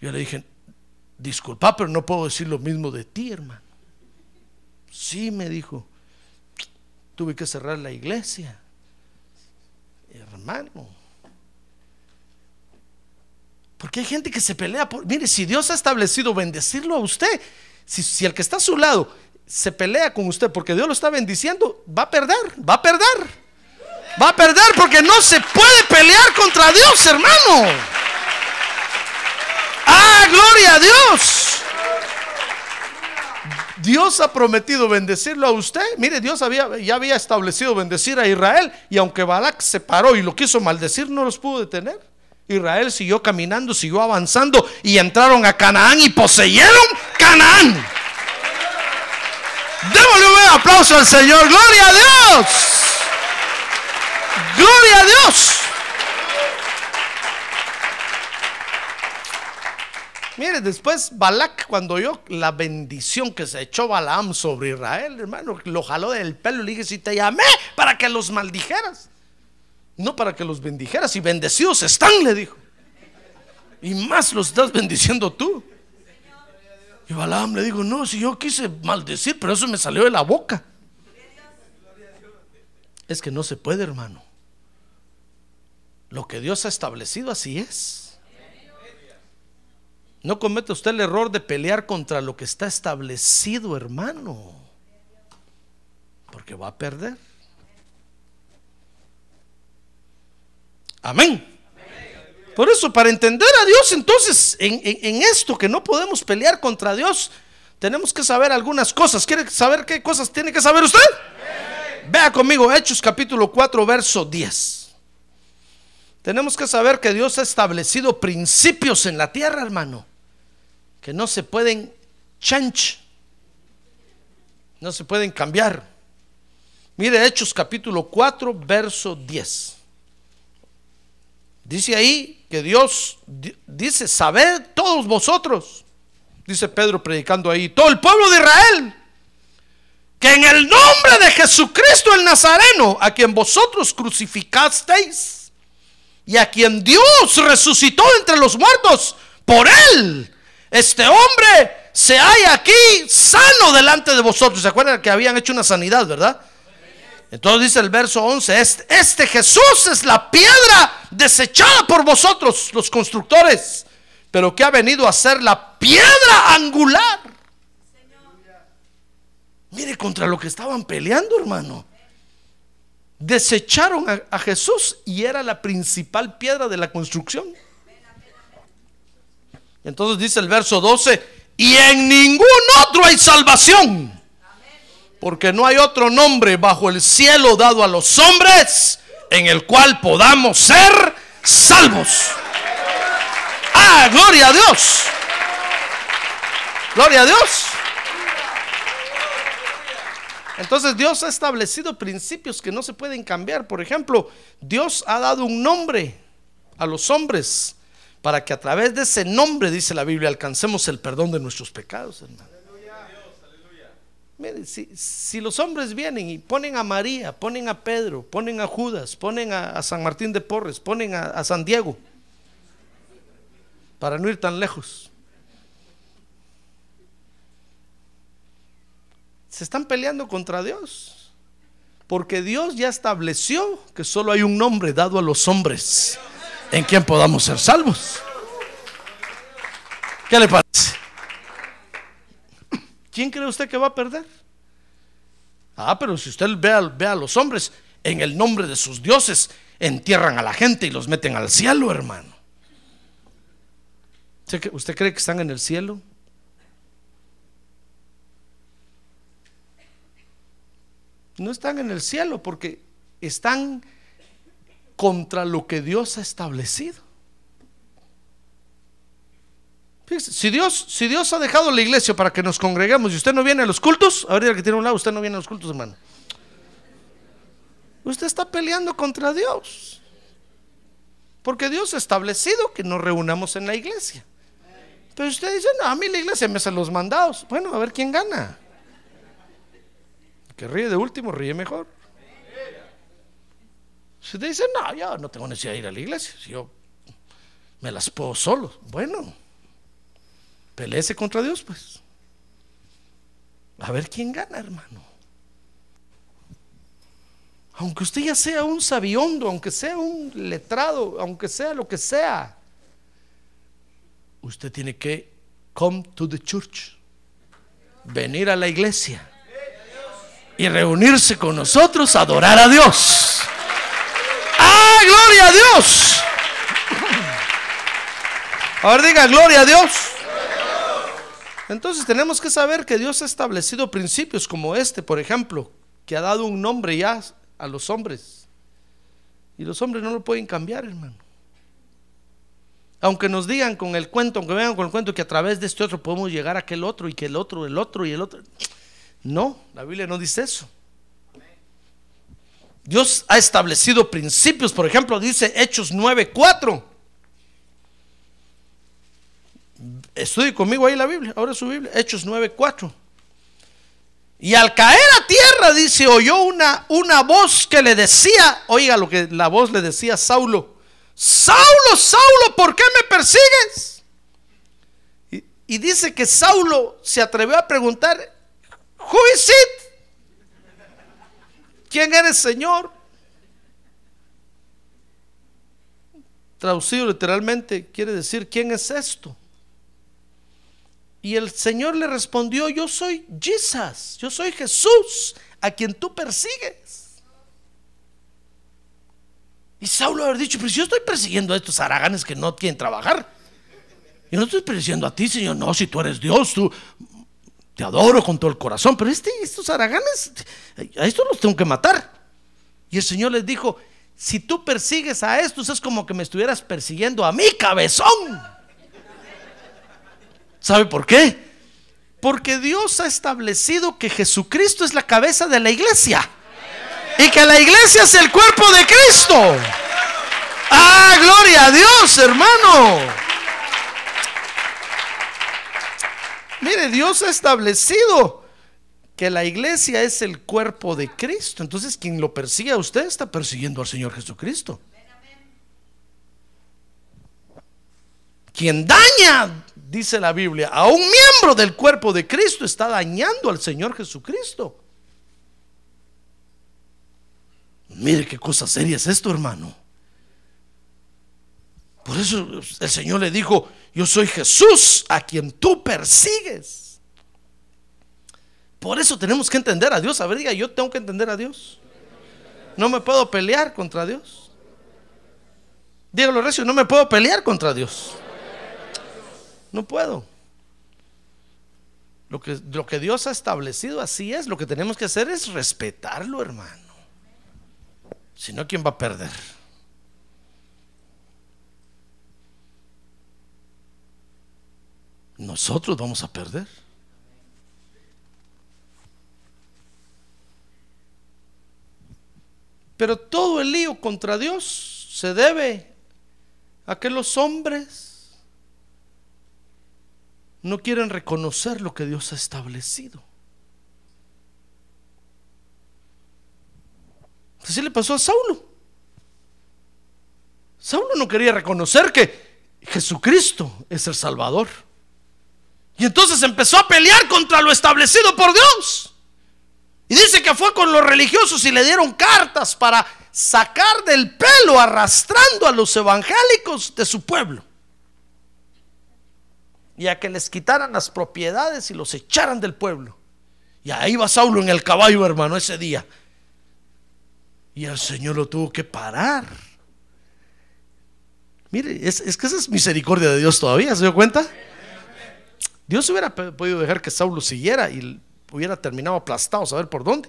Yo le dije, disculpa, pero no puedo decir lo mismo de ti, hermano. Sí, me dijo, tuve que cerrar la iglesia. Hermano. Porque hay gente que se pelea por... Mire, si Dios ha establecido bendecirlo a usted, si, el que está a su lado se pelea con usted porque Dios lo está bendiciendo, va a perder, va a perder. Va a perder porque no se puede pelear contra Dios, hermano. Ah, gloria a Dios. Dios ha prometido bendecirlo a usted. Mire, Dios ya había establecido bendecir a Israel y aunque Balak se paró y lo quiso maldecir, no los pudo detener. Israel siguió caminando, siguió avanzando y entraron a Canaán y poseyeron Canaán. Démosle un aplauso al Señor. Gloria a Dios. Gloria a Dios. Mire, después Balak, cuando oyó la bendición que se echó Balaam sobre Israel, hermano, lo jaló del pelo y le dije: Si te llamé para que los maldijeras, no para que los bendijeras, y bendecidos están, le dijo. Y más los estás bendiciendo tú. Y Balaam le dijo: No, si yo quise maldecir, pero eso me salió de la boca. Es que no se puede, hermano. Lo que Dios ha establecido así es. No cometa usted el error de pelear contra lo que está establecido, hermano. Porque va a perder. Amén. Por eso, para entender a Dios, entonces, en, esto que no podemos pelear contra Dios, tenemos que saber algunas cosas. ¿Quiere saber qué cosas tiene que saber usted? Vea conmigo Hechos capítulo 4, verso 10. Tenemos que saber que Dios ha establecido principios en la tierra, hermano, que no se pueden change, no se pueden cambiar. Mire Hechos capítulo 4, verso 10. Dice ahí que Dios di- dice, sabed todos vosotros, dice Pedro predicando ahí, todo el pueblo de Israel, que en el nombre de Jesucristo el Nazareno, a quien vosotros crucificasteis, y a quien Dios resucitó entre los muertos, por él, este hombre se halla aquí sano delante de vosotros. ¿Se acuerdan que habían hecho una sanidad, verdad? Entonces dice el verso 11, este, este Jesús es la piedra desechada por vosotros, los constructores, pero que ha venido a ser la piedra angular. Mire contra lo que estaban peleando, hermano. Desecharon a, a Jesús y era la principal piedra de la construcción. Entonces dice el verso 12, y en ningún otro hay salvación, porque no hay otro nombre bajo el cielo dado a los hombres en el cual podamos ser salvos. Ah, gloria a Dios. Gloria a Dios. Entonces Dios ha establecido principios que no se pueden cambiar. Por ejemplo, Dios ha dado un nombre a los hombres para que a través de ese nombre, dice la Biblia, alcancemos el perdón de nuestros pecados, hermano. Mire, si, si los hombres vienen y ponen a María, ponen a Pedro, ponen a Judas, ponen a, San Martín de Porres, ponen a, a San Diego, para no ir tan lejos, se están peleando contra Dios. Porque Dios ya estableció que solo hay un nombre dado a los hombres en quien podamos ser salvos. ¿Qué le parece? ¿Quién cree usted que va a perder? Ah, pero si usted ve a, ve a los hombres en el nombre de sus dioses, entierran a la gente y los meten al cielo, hermano. ¿Usted cree- ¿Usted cree que están en el cielo? No están en el cielo porque están contra lo que Dios ha establecido. Fíjese, si Dios, si Dios ha dejado la iglesia para que nos congreguemos y usted no viene a los cultos, ahorita que tiene un lado, usted no viene a los cultos, hermano. Usted está peleando contra Dios. Porque Dios ha establecido que nos reunamos en la iglesia. Pero usted dice, no, a mí la iglesia me hace los mandados. Bueno, a ver quién gana. El que ríe de último, ríe mejor. Si usted dice, no, yo no tengo necesidad de ir a la iglesia. Si yo me las puedo solo. Bueno, peleese contra Dios, pues. A ver quién gana, hermano. Aunque usted ya sea un sabiondo, aunque sea un letrado, aunque sea lo que sea, usted tiene que come to the church, venir a la iglesia y reunirse con nosotros adorar a Dios. ¡Ah, gloria a Dios! Ahora diga, gloria a Dios. Entonces tenemos que saber que Dios ha establecido principios como este, por ejemplo, que ha dado un nombre ya a los hombres. Y los hombres no lo pueden cambiar, hermano. Aunque nos digan con el cuento, aunque vengan con el cuento que a través de este otro podemos llegar a aquel otro y que el otro, el otro y el otro. No, la Biblia no dice eso. Dios ha establecido principios, por ejemplo, dice Hechos 9:4. Estudie conmigo ahí la Biblia, ahora su Biblia, Hechos 9:4. Y al caer a tierra, dice, oyó una, una voz que le decía, oiga lo que la voz le decía a Saulo, Saulo, Saulo, ¿por qué me persigues? Y, y dice que Saulo se atrevió a preguntar, Who is it? ¿Quién eres, Señor? Traducido literalmente quiere decir, ¿quién es esto? Y el Señor le respondió, yo soy Jesus, yo soy Jesús, a quien tú persigues. Y Saulo haber dicho, pero si yo estoy persiguiendo a estos haraganes que no quieren trabajar. Yo no estoy persiguiendo a ti, Señor, no, si tú eres Dios, tú te adoro con todo el corazón, pero este, estos haraganes, a estos los tengo que matar. Y el Señor les dijo, si tú persigues a estos es como que me estuvieras persiguiendo a mi cabezón. ¿Sabe por qué? Porque Dios ha establecido que Jesucristo es la cabeza de la iglesia. Y que la iglesia es el cuerpo de Cristo. Ah, gloria a Dios, hermano. Mire, Dios ha establecido que la iglesia es el cuerpo de Cristo. Entonces, quien lo persigue a usted está persiguiendo al Señor Jesucristo. Quien daña, dice la Biblia, a un miembro del cuerpo de Cristo está dañando al Señor Jesucristo. Mire qué cosa seria es esto, hermano. Por eso el Señor le dijo, yo soy Jesús a quien tú persigues. Por eso tenemos que entender a Dios. A ver, diga, yo tengo que entender a Dios. No me puedo pelear contra Dios. Dígalo recio, no me puedo pelear contra Dios. No puedo. Lo que, lo que Dios ha establecido así es. Lo que tenemos que hacer es respetarlo, hermano. Si no, ¿quién va a perder? Nosotros vamos a perder. Pero todo el lío contra Dios se debe a que los hombres no quieren reconocer lo que Dios ha establecido. Así le pasó a Saulo. Saulo no quería reconocer que Jesucristo es el Salvador. Y entonces empezó a pelear contra lo establecido por Dios. Y dice que fue con los religiosos y le dieron cartas para sacar del pelo arrastrando a los evangélicos de su pueblo. Y a que les quitaran las propiedades y los echaran del pueblo. Y ahí va Saulo en el caballo, hermano, ese día. Y el Señor lo tuvo que parar. Mire, es, es que esa es misericordia de Dios todavía, ¿se dio cuenta? Dios hubiera podido dejar que Saulo siguiera y hubiera terminado aplastado, saber por dónde.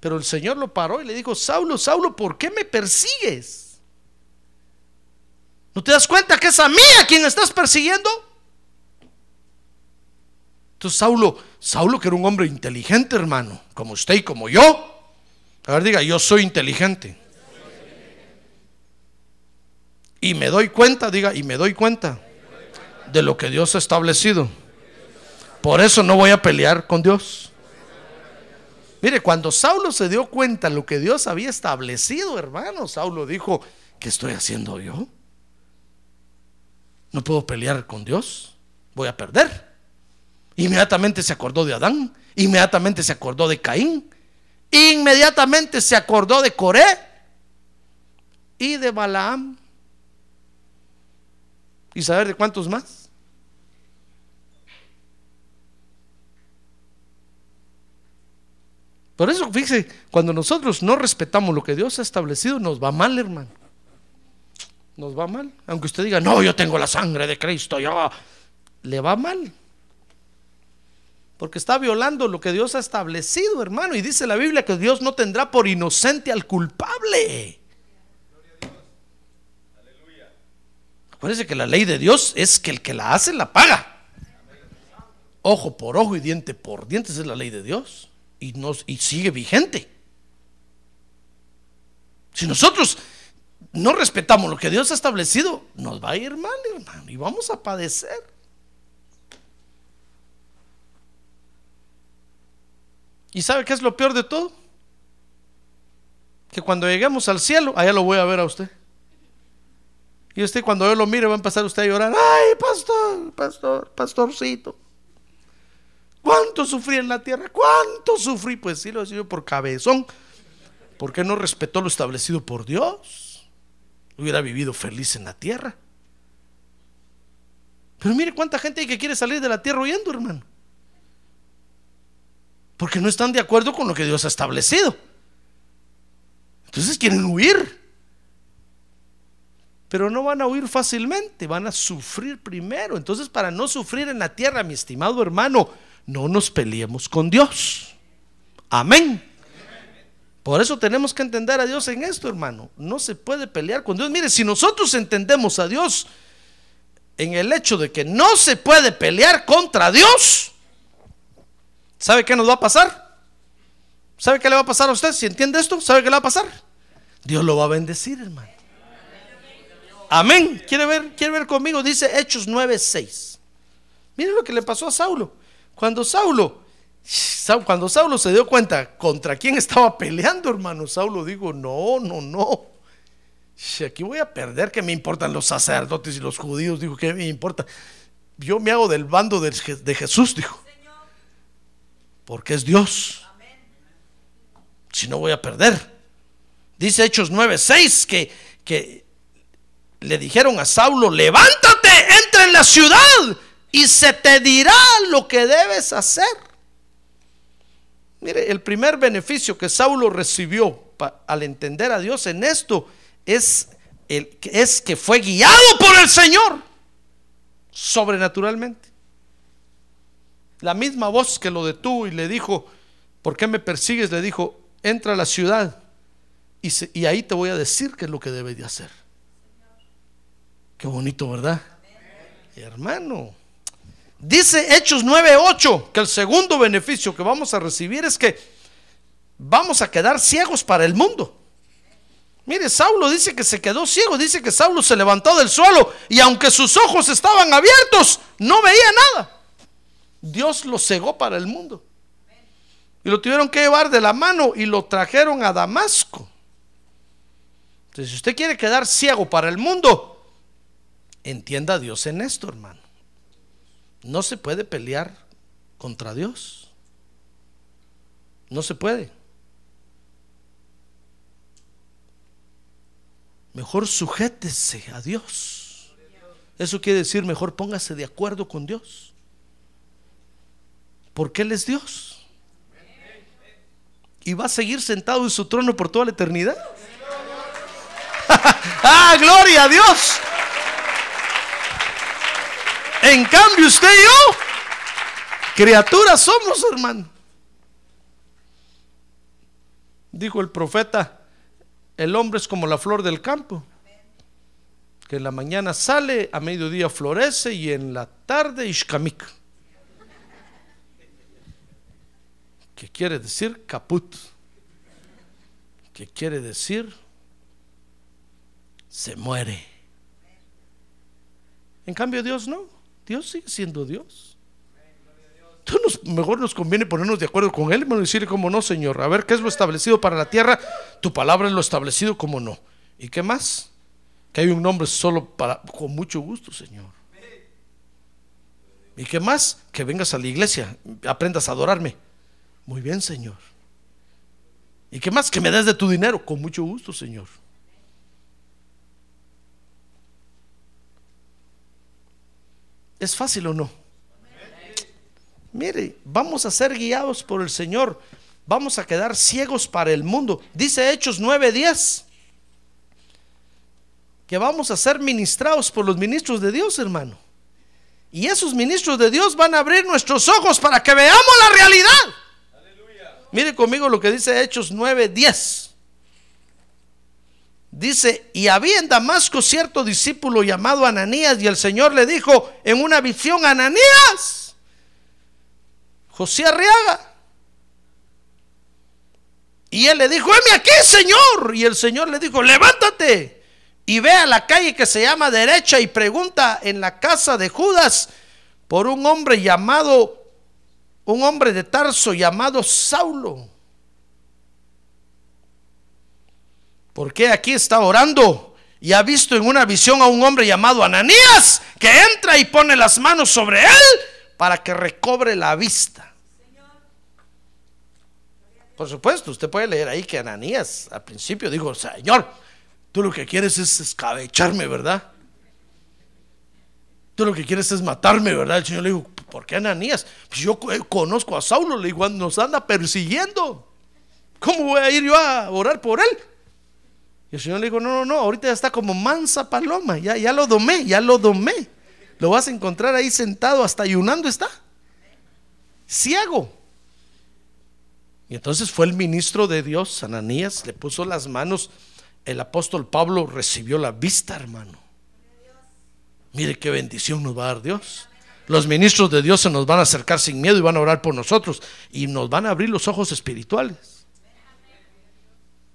Pero el Señor lo paró y le dijo, Saulo, Saulo, ¿por qué me persigues? ¿No te das cuenta que es a mí a quien estás persiguiendo? Entonces Saulo, Saulo que era un hombre inteligente, hermano, como usted y como yo. A ver, diga, yo soy inteligente. Y me doy cuenta, diga, y me doy cuenta de lo que Dios ha establecido. Por eso no voy a pelear con Dios. Mire, cuando Saulo se dio cuenta de lo que Dios había establecido, hermano, Saulo dijo, ¿qué estoy haciendo yo? No puedo pelear con Dios, voy a perder. Inmediatamente se acordó de Adán, inmediatamente se acordó de Caín, inmediatamente se acordó de Coré y de Balaam. ¿Y saber de cuántos más? Por eso, fíjese, cuando nosotros no respetamos lo que Dios ha establecido, nos va mal, hermano. Nos va mal. Aunque usted diga, no, yo tengo la sangre de Cristo, yo. Le va mal. Porque está violando lo que Dios ha establecido, hermano. Y dice la Biblia que Dios no tendrá por inocente al culpable. Acuérdense que la ley de Dios es que el que la hace la paga. Ojo por ojo y diente por diente, esa es la ley de Dios. Y, nos, y sigue vigente. Si nosotros no respetamos lo que Dios ha establecido, nos va a ir mal, hermano, y vamos a padecer. ¿Y sabe qué es lo peor de todo? Que cuando lleguemos al cielo, allá lo voy a ver a usted. Y usted cuando yo lo mire va a empezar usted a llorar. Ay, pastor, pastor, pastorcito. ¿Cuánto sufrí en la tierra? ¿Cuánto sufrí? Pues sí, lo sido por cabezón. ¿Por qué no respetó lo establecido por Dios? Hubiera vivido feliz en la tierra. Pero mire cuánta gente hay que quiere salir de la tierra huyendo, hermano. Porque no están de acuerdo con lo que Dios ha establecido. Entonces quieren huir. Pero no van a huir fácilmente, van a sufrir primero. Entonces, para no sufrir en la tierra, mi estimado hermano, no nos peleemos con Dios. Amén. Por eso tenemos que entender a Dios en esto, hermano. No se puede pelear con Dios. Mire, si nosotros entendemos a Dios en el hecho de que no se puede pelear contra Dios, ¿sabe qué nos va a pasar? ¿Sabe qué le va a pasar a usted? Si entiende esto, ¿sabe qué le va a pasar? Dios lo va a bendecir, hermano. Amén. ¿Quiere ver? ¿Quiere ver conmigo? Dice Hechos 9:6. Miren lo que le pasó a Saulo. Cuando Saulo, cuando Saulo se dio cuenta contra quién estaba peleando, hermano, Saulo dijo, no, no, no. Aquí voy a perder, que me importan los sacerdotes y los judíos? Dijo, ¿qué me importa? Yo me hago del bando de, Jesús, dijo. Porque es Dios. Si no voy a perder. Dice Hechos 9:6 que, que le dijeron a Saulo, levántate, entra en la ciudad y se te dirá lo que debes hacer. Mire, el primer beneficio que Saulo recibió al entender a Dios en esto es, el, es que fue guiado por el Señor sobrenaturalmente. La misma voz que lo detuvo y le dijo, ¿por qué me persigues? Le dijo, entra a la ciudad y, y ahí te voy a decir qué es lo que debes de hacer. Qué bonito, ¿verdad? Hermano. Dice Hechos 9:8 que el segundo beneficio que vamos a recibir es que vamos a quedar ciegos para el mundo. Mire, Saulo dice que se quedó ciego, dice que Saulo se levantó del suelo y aunque sus ojos estaban abiertos, no veía nada. Dios lo cegó para el mundo. Y lo tuvieron que llevar de la mano y lo trajeron a Damasco. Entonces, si usted quiere quedar ciego para el mundo, Entienda Dios en esto, hermano. No se puede pelear contra Dios. No se puede. Mejor sujétese a Dios. Eso quiere decir, mejor póngase de acuerdo con Dios. Porque Él es Dios. Y va a seguir sentado en su trono por toda la eternidad. ¡Ah, gloria a Dios! En cambio, usted y yo, criaturas somos, hermano. Dijo el profeta, el hombre es como la flor del campo, que en la mañana sale, a mediodía florece y en la tarde ishkamik. ¿Qué quiere decir caput? ¿Qué quiere decir? Se muere. En cambio Dios no. Dios sigue siendo Dios. Entonces mejor nos conviene ponernos de acuerdo con Él y decirle como no, Señor. A ver, ¿qué es lo establecido para la tierra? Tu palabra es lo establecido como no. ¿Y qué más? Que hay un nombre solo para, con mucho gusto, Señor. ¿Y qué más? Que vengas a la iglesia, aprendas a adorarme. Muy bien, Señor. ¿Y qué más? Que me des de tu dinero. Con mucho gusto, Señor. ¿Es fácil o no? Mire, vamos a ser guiados por el Señor, vamos a quedar ciegos para el mundo. Dice Hechos 9:10 que vamos a ser ministrados por los ministros de Dios, hermano. Y esos ministros de Dios van a abrir nuestros ojos para que veamos la realidad. Mire conmigo lo que dice Hechos 9:10. Dice, y había en Damasco cierto discípulo llamado Ananías y el Señor le dijo en una visión, Ananías, José Arriaga. Y él le dijo, heme aquí, Señor. Y el Señor le dijo, levántate y ve a la calle que se llama derecha y pregunta en la casa de Judas por un hombre llamado, un hombre de Tarso llamado Saulo. Porque aquí está orando y ha visto en una visión a un hombre llamado Ananías que entra y pone las manos sobre él para que recobre la vista. Por supuesto, usted puede leer ahí que Ananías al principio dijo, Señor, tú lo que quieres es escabecharme, ¿verdad? Tú lo que quieres es matarme, ¿verdad? El Señor le dijo, ¿por qué Ananías? Pues yo conozco a Saulo, le digo, nos anda persiguiendo. ¿Cómo voy a ir yo a orar por él? Y el Señor le dijo, no, no, no, ahorita ya está como mansa paloma, ya, ya lo domé, ya lo domé. Lo vas a encontrar ahí sentado, hasta ayunando está. Ciego. Y entonces fue el ministro de Dios, Ananías, le puso las manos. El apóstol Pablo recibió la vista, hermano. Mire qué bendición nos va a dar Dios. Los ministros de Dios se nos van a acercar sin miedo y van a orar por nosotros y nos van a abrir los ojos espirituales.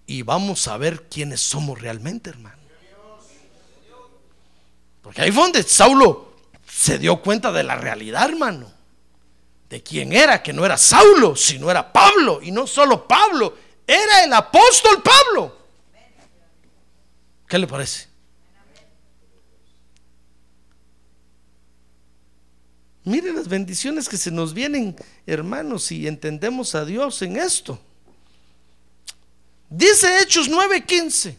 Y vamos a ver quiénes somos realmente, hermano. Porque ahí fue donde Saulo se dio cuenta de la realidad, hermano de quién era, que no era Saulo, sino era Pablo, y no solo Pablo, era el apóstol Pablo. ¿Qué le parece? Mire las bendiciones que se nos vienen, hermanos, si entendemos a Dios en esto. Dice Hechos 9:15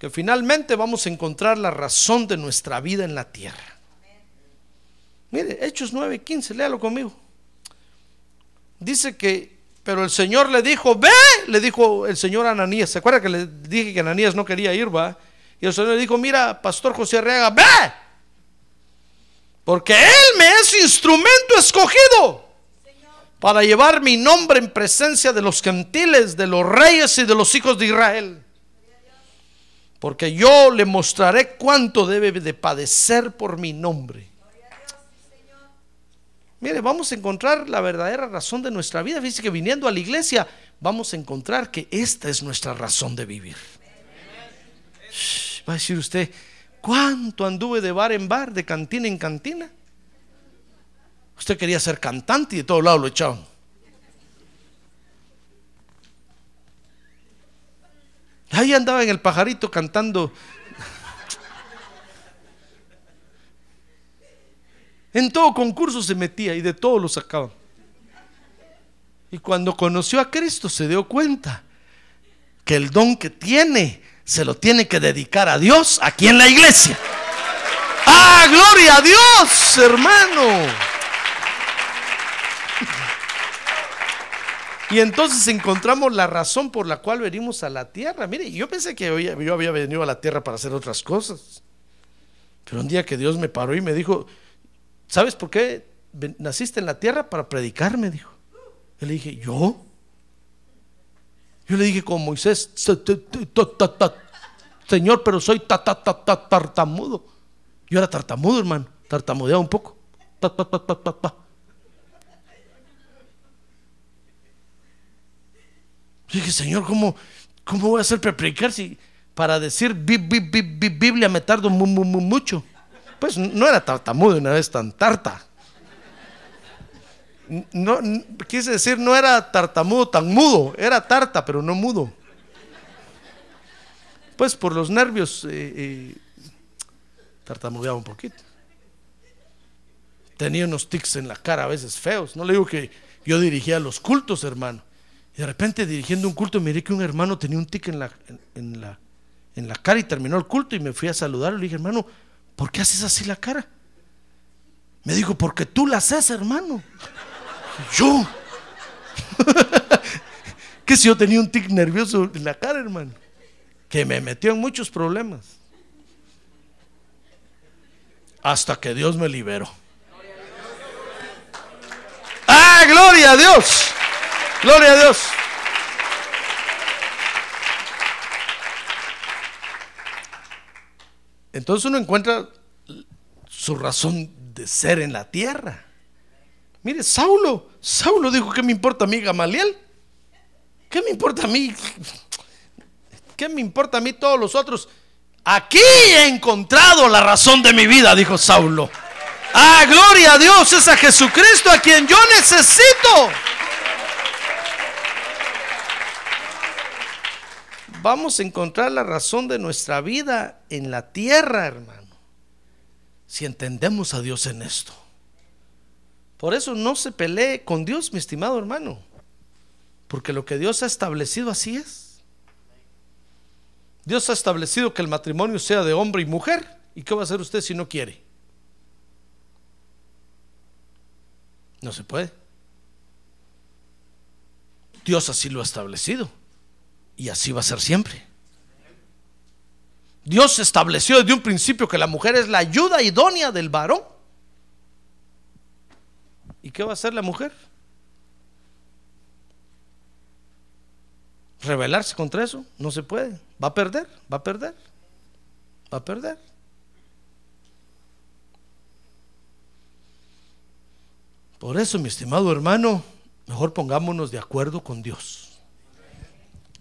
que finalmente vamos a encontrar la razón de nuestra vida en la tierra. Mire, Hechos 9:15, léalo conmigo. Dice que, pero el Señor le dijo, ve, le dijo el Señor a Ananías. ¿Se acuerda que le dije que Ananías no quería ir, va? Y el Señor le dijo, mira, Pastor José Arriaga, ve, porque Él me es instrumento escogido para llevar mi nombre en presencia de los gentiles, de los reyes y de los hijos de Israel. Porque yo le mostraré cuánto debe de padecer por mi nombre. Mire, vamos a encontrar la verdadera razón de nuestra vida. Fíjese que viniendo a la iglesia vamos a encontrar que esta es nuestra razón de vivir. va a decir usted, ¿cuánto anduve de bar en bar, de cantina en cantina? Usted quería ser cantante y de todos lados lo echaban. Ahí andaba en el pajarito cantando En todo concurso se metía y de todo lo sacaba. Y cuando conoció a Cristo se dio cuenta que el don que tiene se lo tiene que dedicar a Dios aquí en la iglesia. ¡Ah, gloria a Dios, hermano! Y entonces encontramos la razón por la cual venimos a la tierra. Mire, yo pensé que yo había venido a la tierra para hacer otras cosas. Pero un día que Dios me paró y me dijo, ¿Sabes por qué naciste en la tierra? Para predicar, me dijo. Yo le dije, ¿yo? Yo le dije con Moisés, Señor, pero soy tartamudo. Yo era tartamudo, hermano, tartamudeaba un poco. Dije, Señor, ¿cómo, ¿cómo voy a hacer para predicar si para decir Biblia me tardo mucho? Pues no era tartamudo una vez tan tarta. No, quise decir, no era tartamudo tan mudo, era tarta, pero no mudo. Pues por los nervios eh, eh, tartamudeaba un poquito. Tenía unos tics en la cara a veces feos. No le digo que yo dirigía los cultos, hermano. Y de repente dirigiendo un culto miré que un hermano tenía un tic en la, en, la, en la cara y terminó el culto y me fui a saludarlo. Le dije, hermano, ¿por qué haces así la cara? Me dijo, porque tú la haces, hermano. Yo, que si yo tenía un tic nervioso en la cara, hermano, que me metió en muchos problemas. Hasta que Dios me liberó. ¡Ah, gloria a Dios! ¡Gloria a Dios! Entonces uno encuentra su razón de ser en la tierra. Mire, Saulo, Saulo dijo, ¿qué me importa a mí Gamaliel? ¿Qué me importa a mí? ¿Qué me importa a mí todos los otros? Aquí he encontrado la razón de mi vida, dijo Saulo. Ah, gloria a Dios, es a Jesucristo a quien yo necesito. Vamos a encontrar la razón de nuestra vida en la tierra, hermano. Si entendemos a Dios en esto. Por eso no se pelee con Dios, mi estimado hermano. Porque lo que Dios ha establecido así es. Dios ha establecido que el matrimonio sea de hombre y mujer. ¿Y qué va a hacer usted si no quiere? No se puede. Dios así lo ha establecido. Y así va a ser siempre. Dios estableció desde un principio que la mujer es la ayuda idónea del varón. ¿Y qué va a hacer la mujer? ¿Rebelarse contra eso? No se puede. Va a perder, va a perder, va a perder. Por eso, mi estimado hermano, mejor pongámonos de acuerdo con Dios.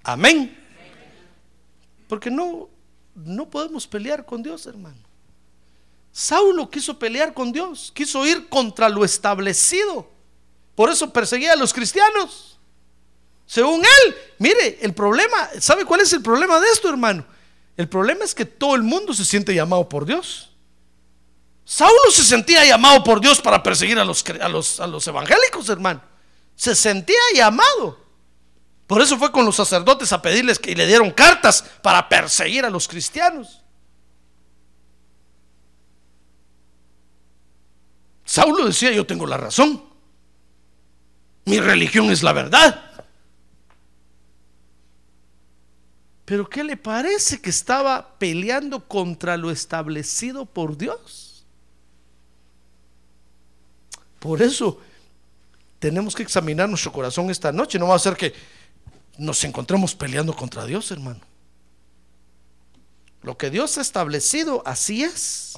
Amén. Porque no, no podemos pelear con Dios, hermano. Saulo quiso pelear con Dios, quiso ir contra lo establecido. Por eso perseguía a los cristianos. Según él, mire, el problema, ¿sabe cuál es el problema de esto, hermano? El problema es que todo el mundo se siente llamado por Dios. Saulo se sentía llamado por Dios para perseguir a los, a los, a los evangélicos, hermano. Se sentía llamado. Por eso fue con los sacerdotes a pedirles que le dieron cartas para perseguir a los cristianos. Saulo decía, yo tengo la razón. Mi religión es la verdad. Pero ¿qué le parece que estaba peleando contra lo establecido por Dios? Por eso tenemos que examinar nuestro corazón esta noche. No va a ser que nos encontremos peleando contra Dios, hermano. Lo que Dios ha establecido, así es.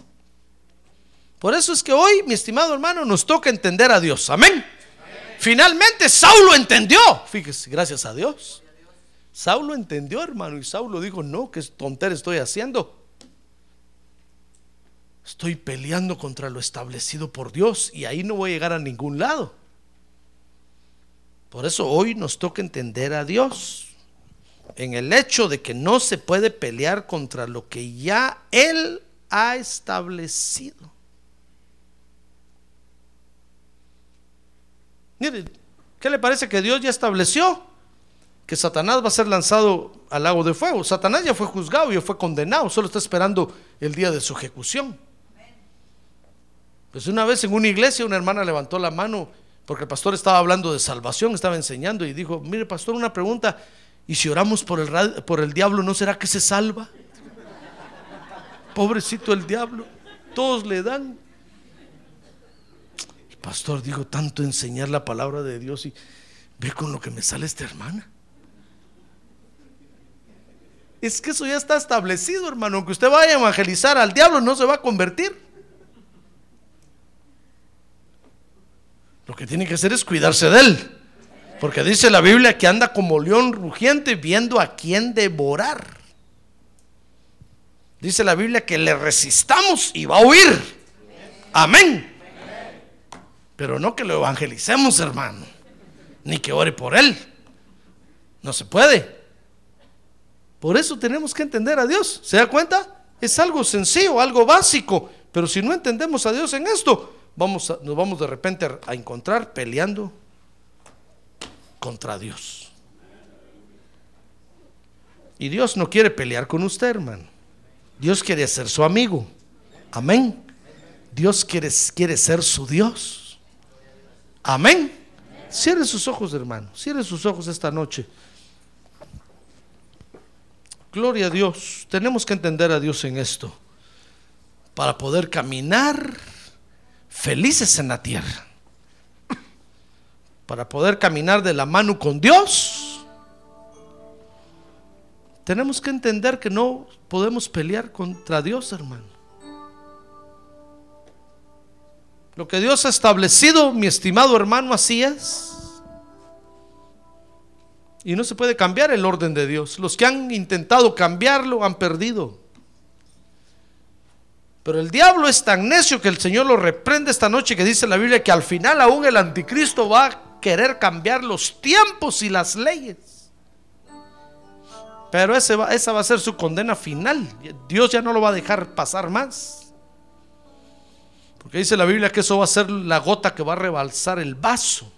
Por eso es que hoy, mi estimado hermano, nos toca entender a Dios. Amén. Finalmente Saulo entendió. Fíjese, gracias a Dios. Saulo entendió, hermano, y Saulo dijo, no, qué tontera estoy haciendo. Estoy peleando contra lo establecido por Dios y ahí no voy a llegar a ningún lado. Por eso hoy nos toca entender a Dios en el hecho de que no se puede pelear contra lo que ya Él ha establecido. Mire, ¿qué le parece que Dios ya estableció? Que Satanás va a ser lanzado al lago de fuego. Satanás ya fue juzgado, ya fue condenado, solo está esperando el día de su ejecución. Pues una vez en una iglesia una hermana levantó la mano porque el pastor estaba hablando de salvación, estaba enseñando y dijo, mire pastor, una pregunta, ¿y si oramos por el, por el diablo, no será que se salva? Pobrecito el diablo, todos le dan. El pastor dijo, tanto enseñar la palabra de Dios y ve con lo que me sale esta hermana. Es que eso ya está establecido, hermano. Aunque usted vaya a evangelizar al diablo, no se va a convertir. Lo que tiene que hacer es cuidarse de él. Porque dice la Biblia que anda como león rugiente viendo a quién devorar. Dice la Biblia que le resistamos y va a huir. Amén. Pero no que lo evangelicemos, hermano. Ni que ore por él. No se puede. Por eso tenemos que entender a Dios. ¿Se da cuenta? Es algo sencillo, algo básico. Pero si no entendemos a Dios en esto, vamos nos vamos de repente a encontrar peleando contra Dios. Y Dios no quiere pelear con usted, hermano. Dios quiere ser su amigo. Amén. Dios quiere, quiere ser su Dios. Amén. Cierre sus ojos, hermano. Cierre sus ojos esta noche. Gloria a Dios. Tenemos que entender a Dios en esto para poder caminar felices en la tierra. Para poder caminar de la mano con Dios. Tenemos que entender que no podemos pelear contra Dios, hermano. Lo que Dios ha establecido, mi estimado hermano, así es. Y no se puede cambiar el orden de Dios. Los que han intentado cambiarlo han perdido. Pero el diablo es tan necio que el Señor lo reprende esta noche que dice la Biblia que al final aún el anticristo va a querer cambiar los tiempos y las leyes. Pero esa va a ser su condena final. Dios ya no lo va a dejar pasar más. Porque dice la Biblia que eso va a ser la gota que va a rebalsar el vaso.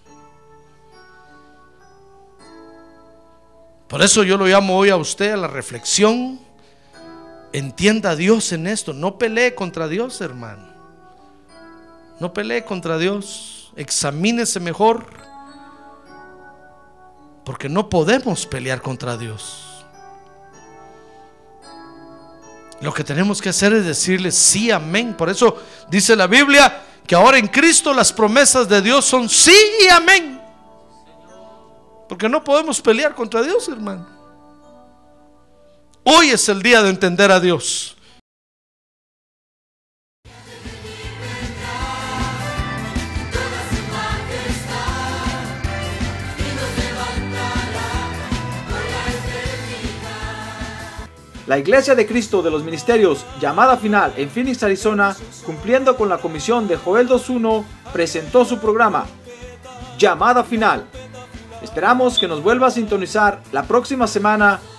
Por eso yo lo llamo hoy a usted a la reflexión. Entienda a Dios en esto. No pelee contra Dios, hermano. No pelee contra Dios. Examínese mejor. Porque no podemos pelear contra Dios. Lo que tenemos que hacer es decirle sí, amén. Por eso dice la Biblia que ahora en Cristo las promesas de Dios son sí y amén. Porque no podemos pelear contra Dios, hermano. Hoy es el día de entender a Dios. La Iglesia de Cristo de los Ministerios Llamada Final en Phoenix, Arizona, cumpliendo con la comisión de Joel 2.1, presentó su programa Llamada Final. Esperamos que nos vuelva a sintonizar la próxima semana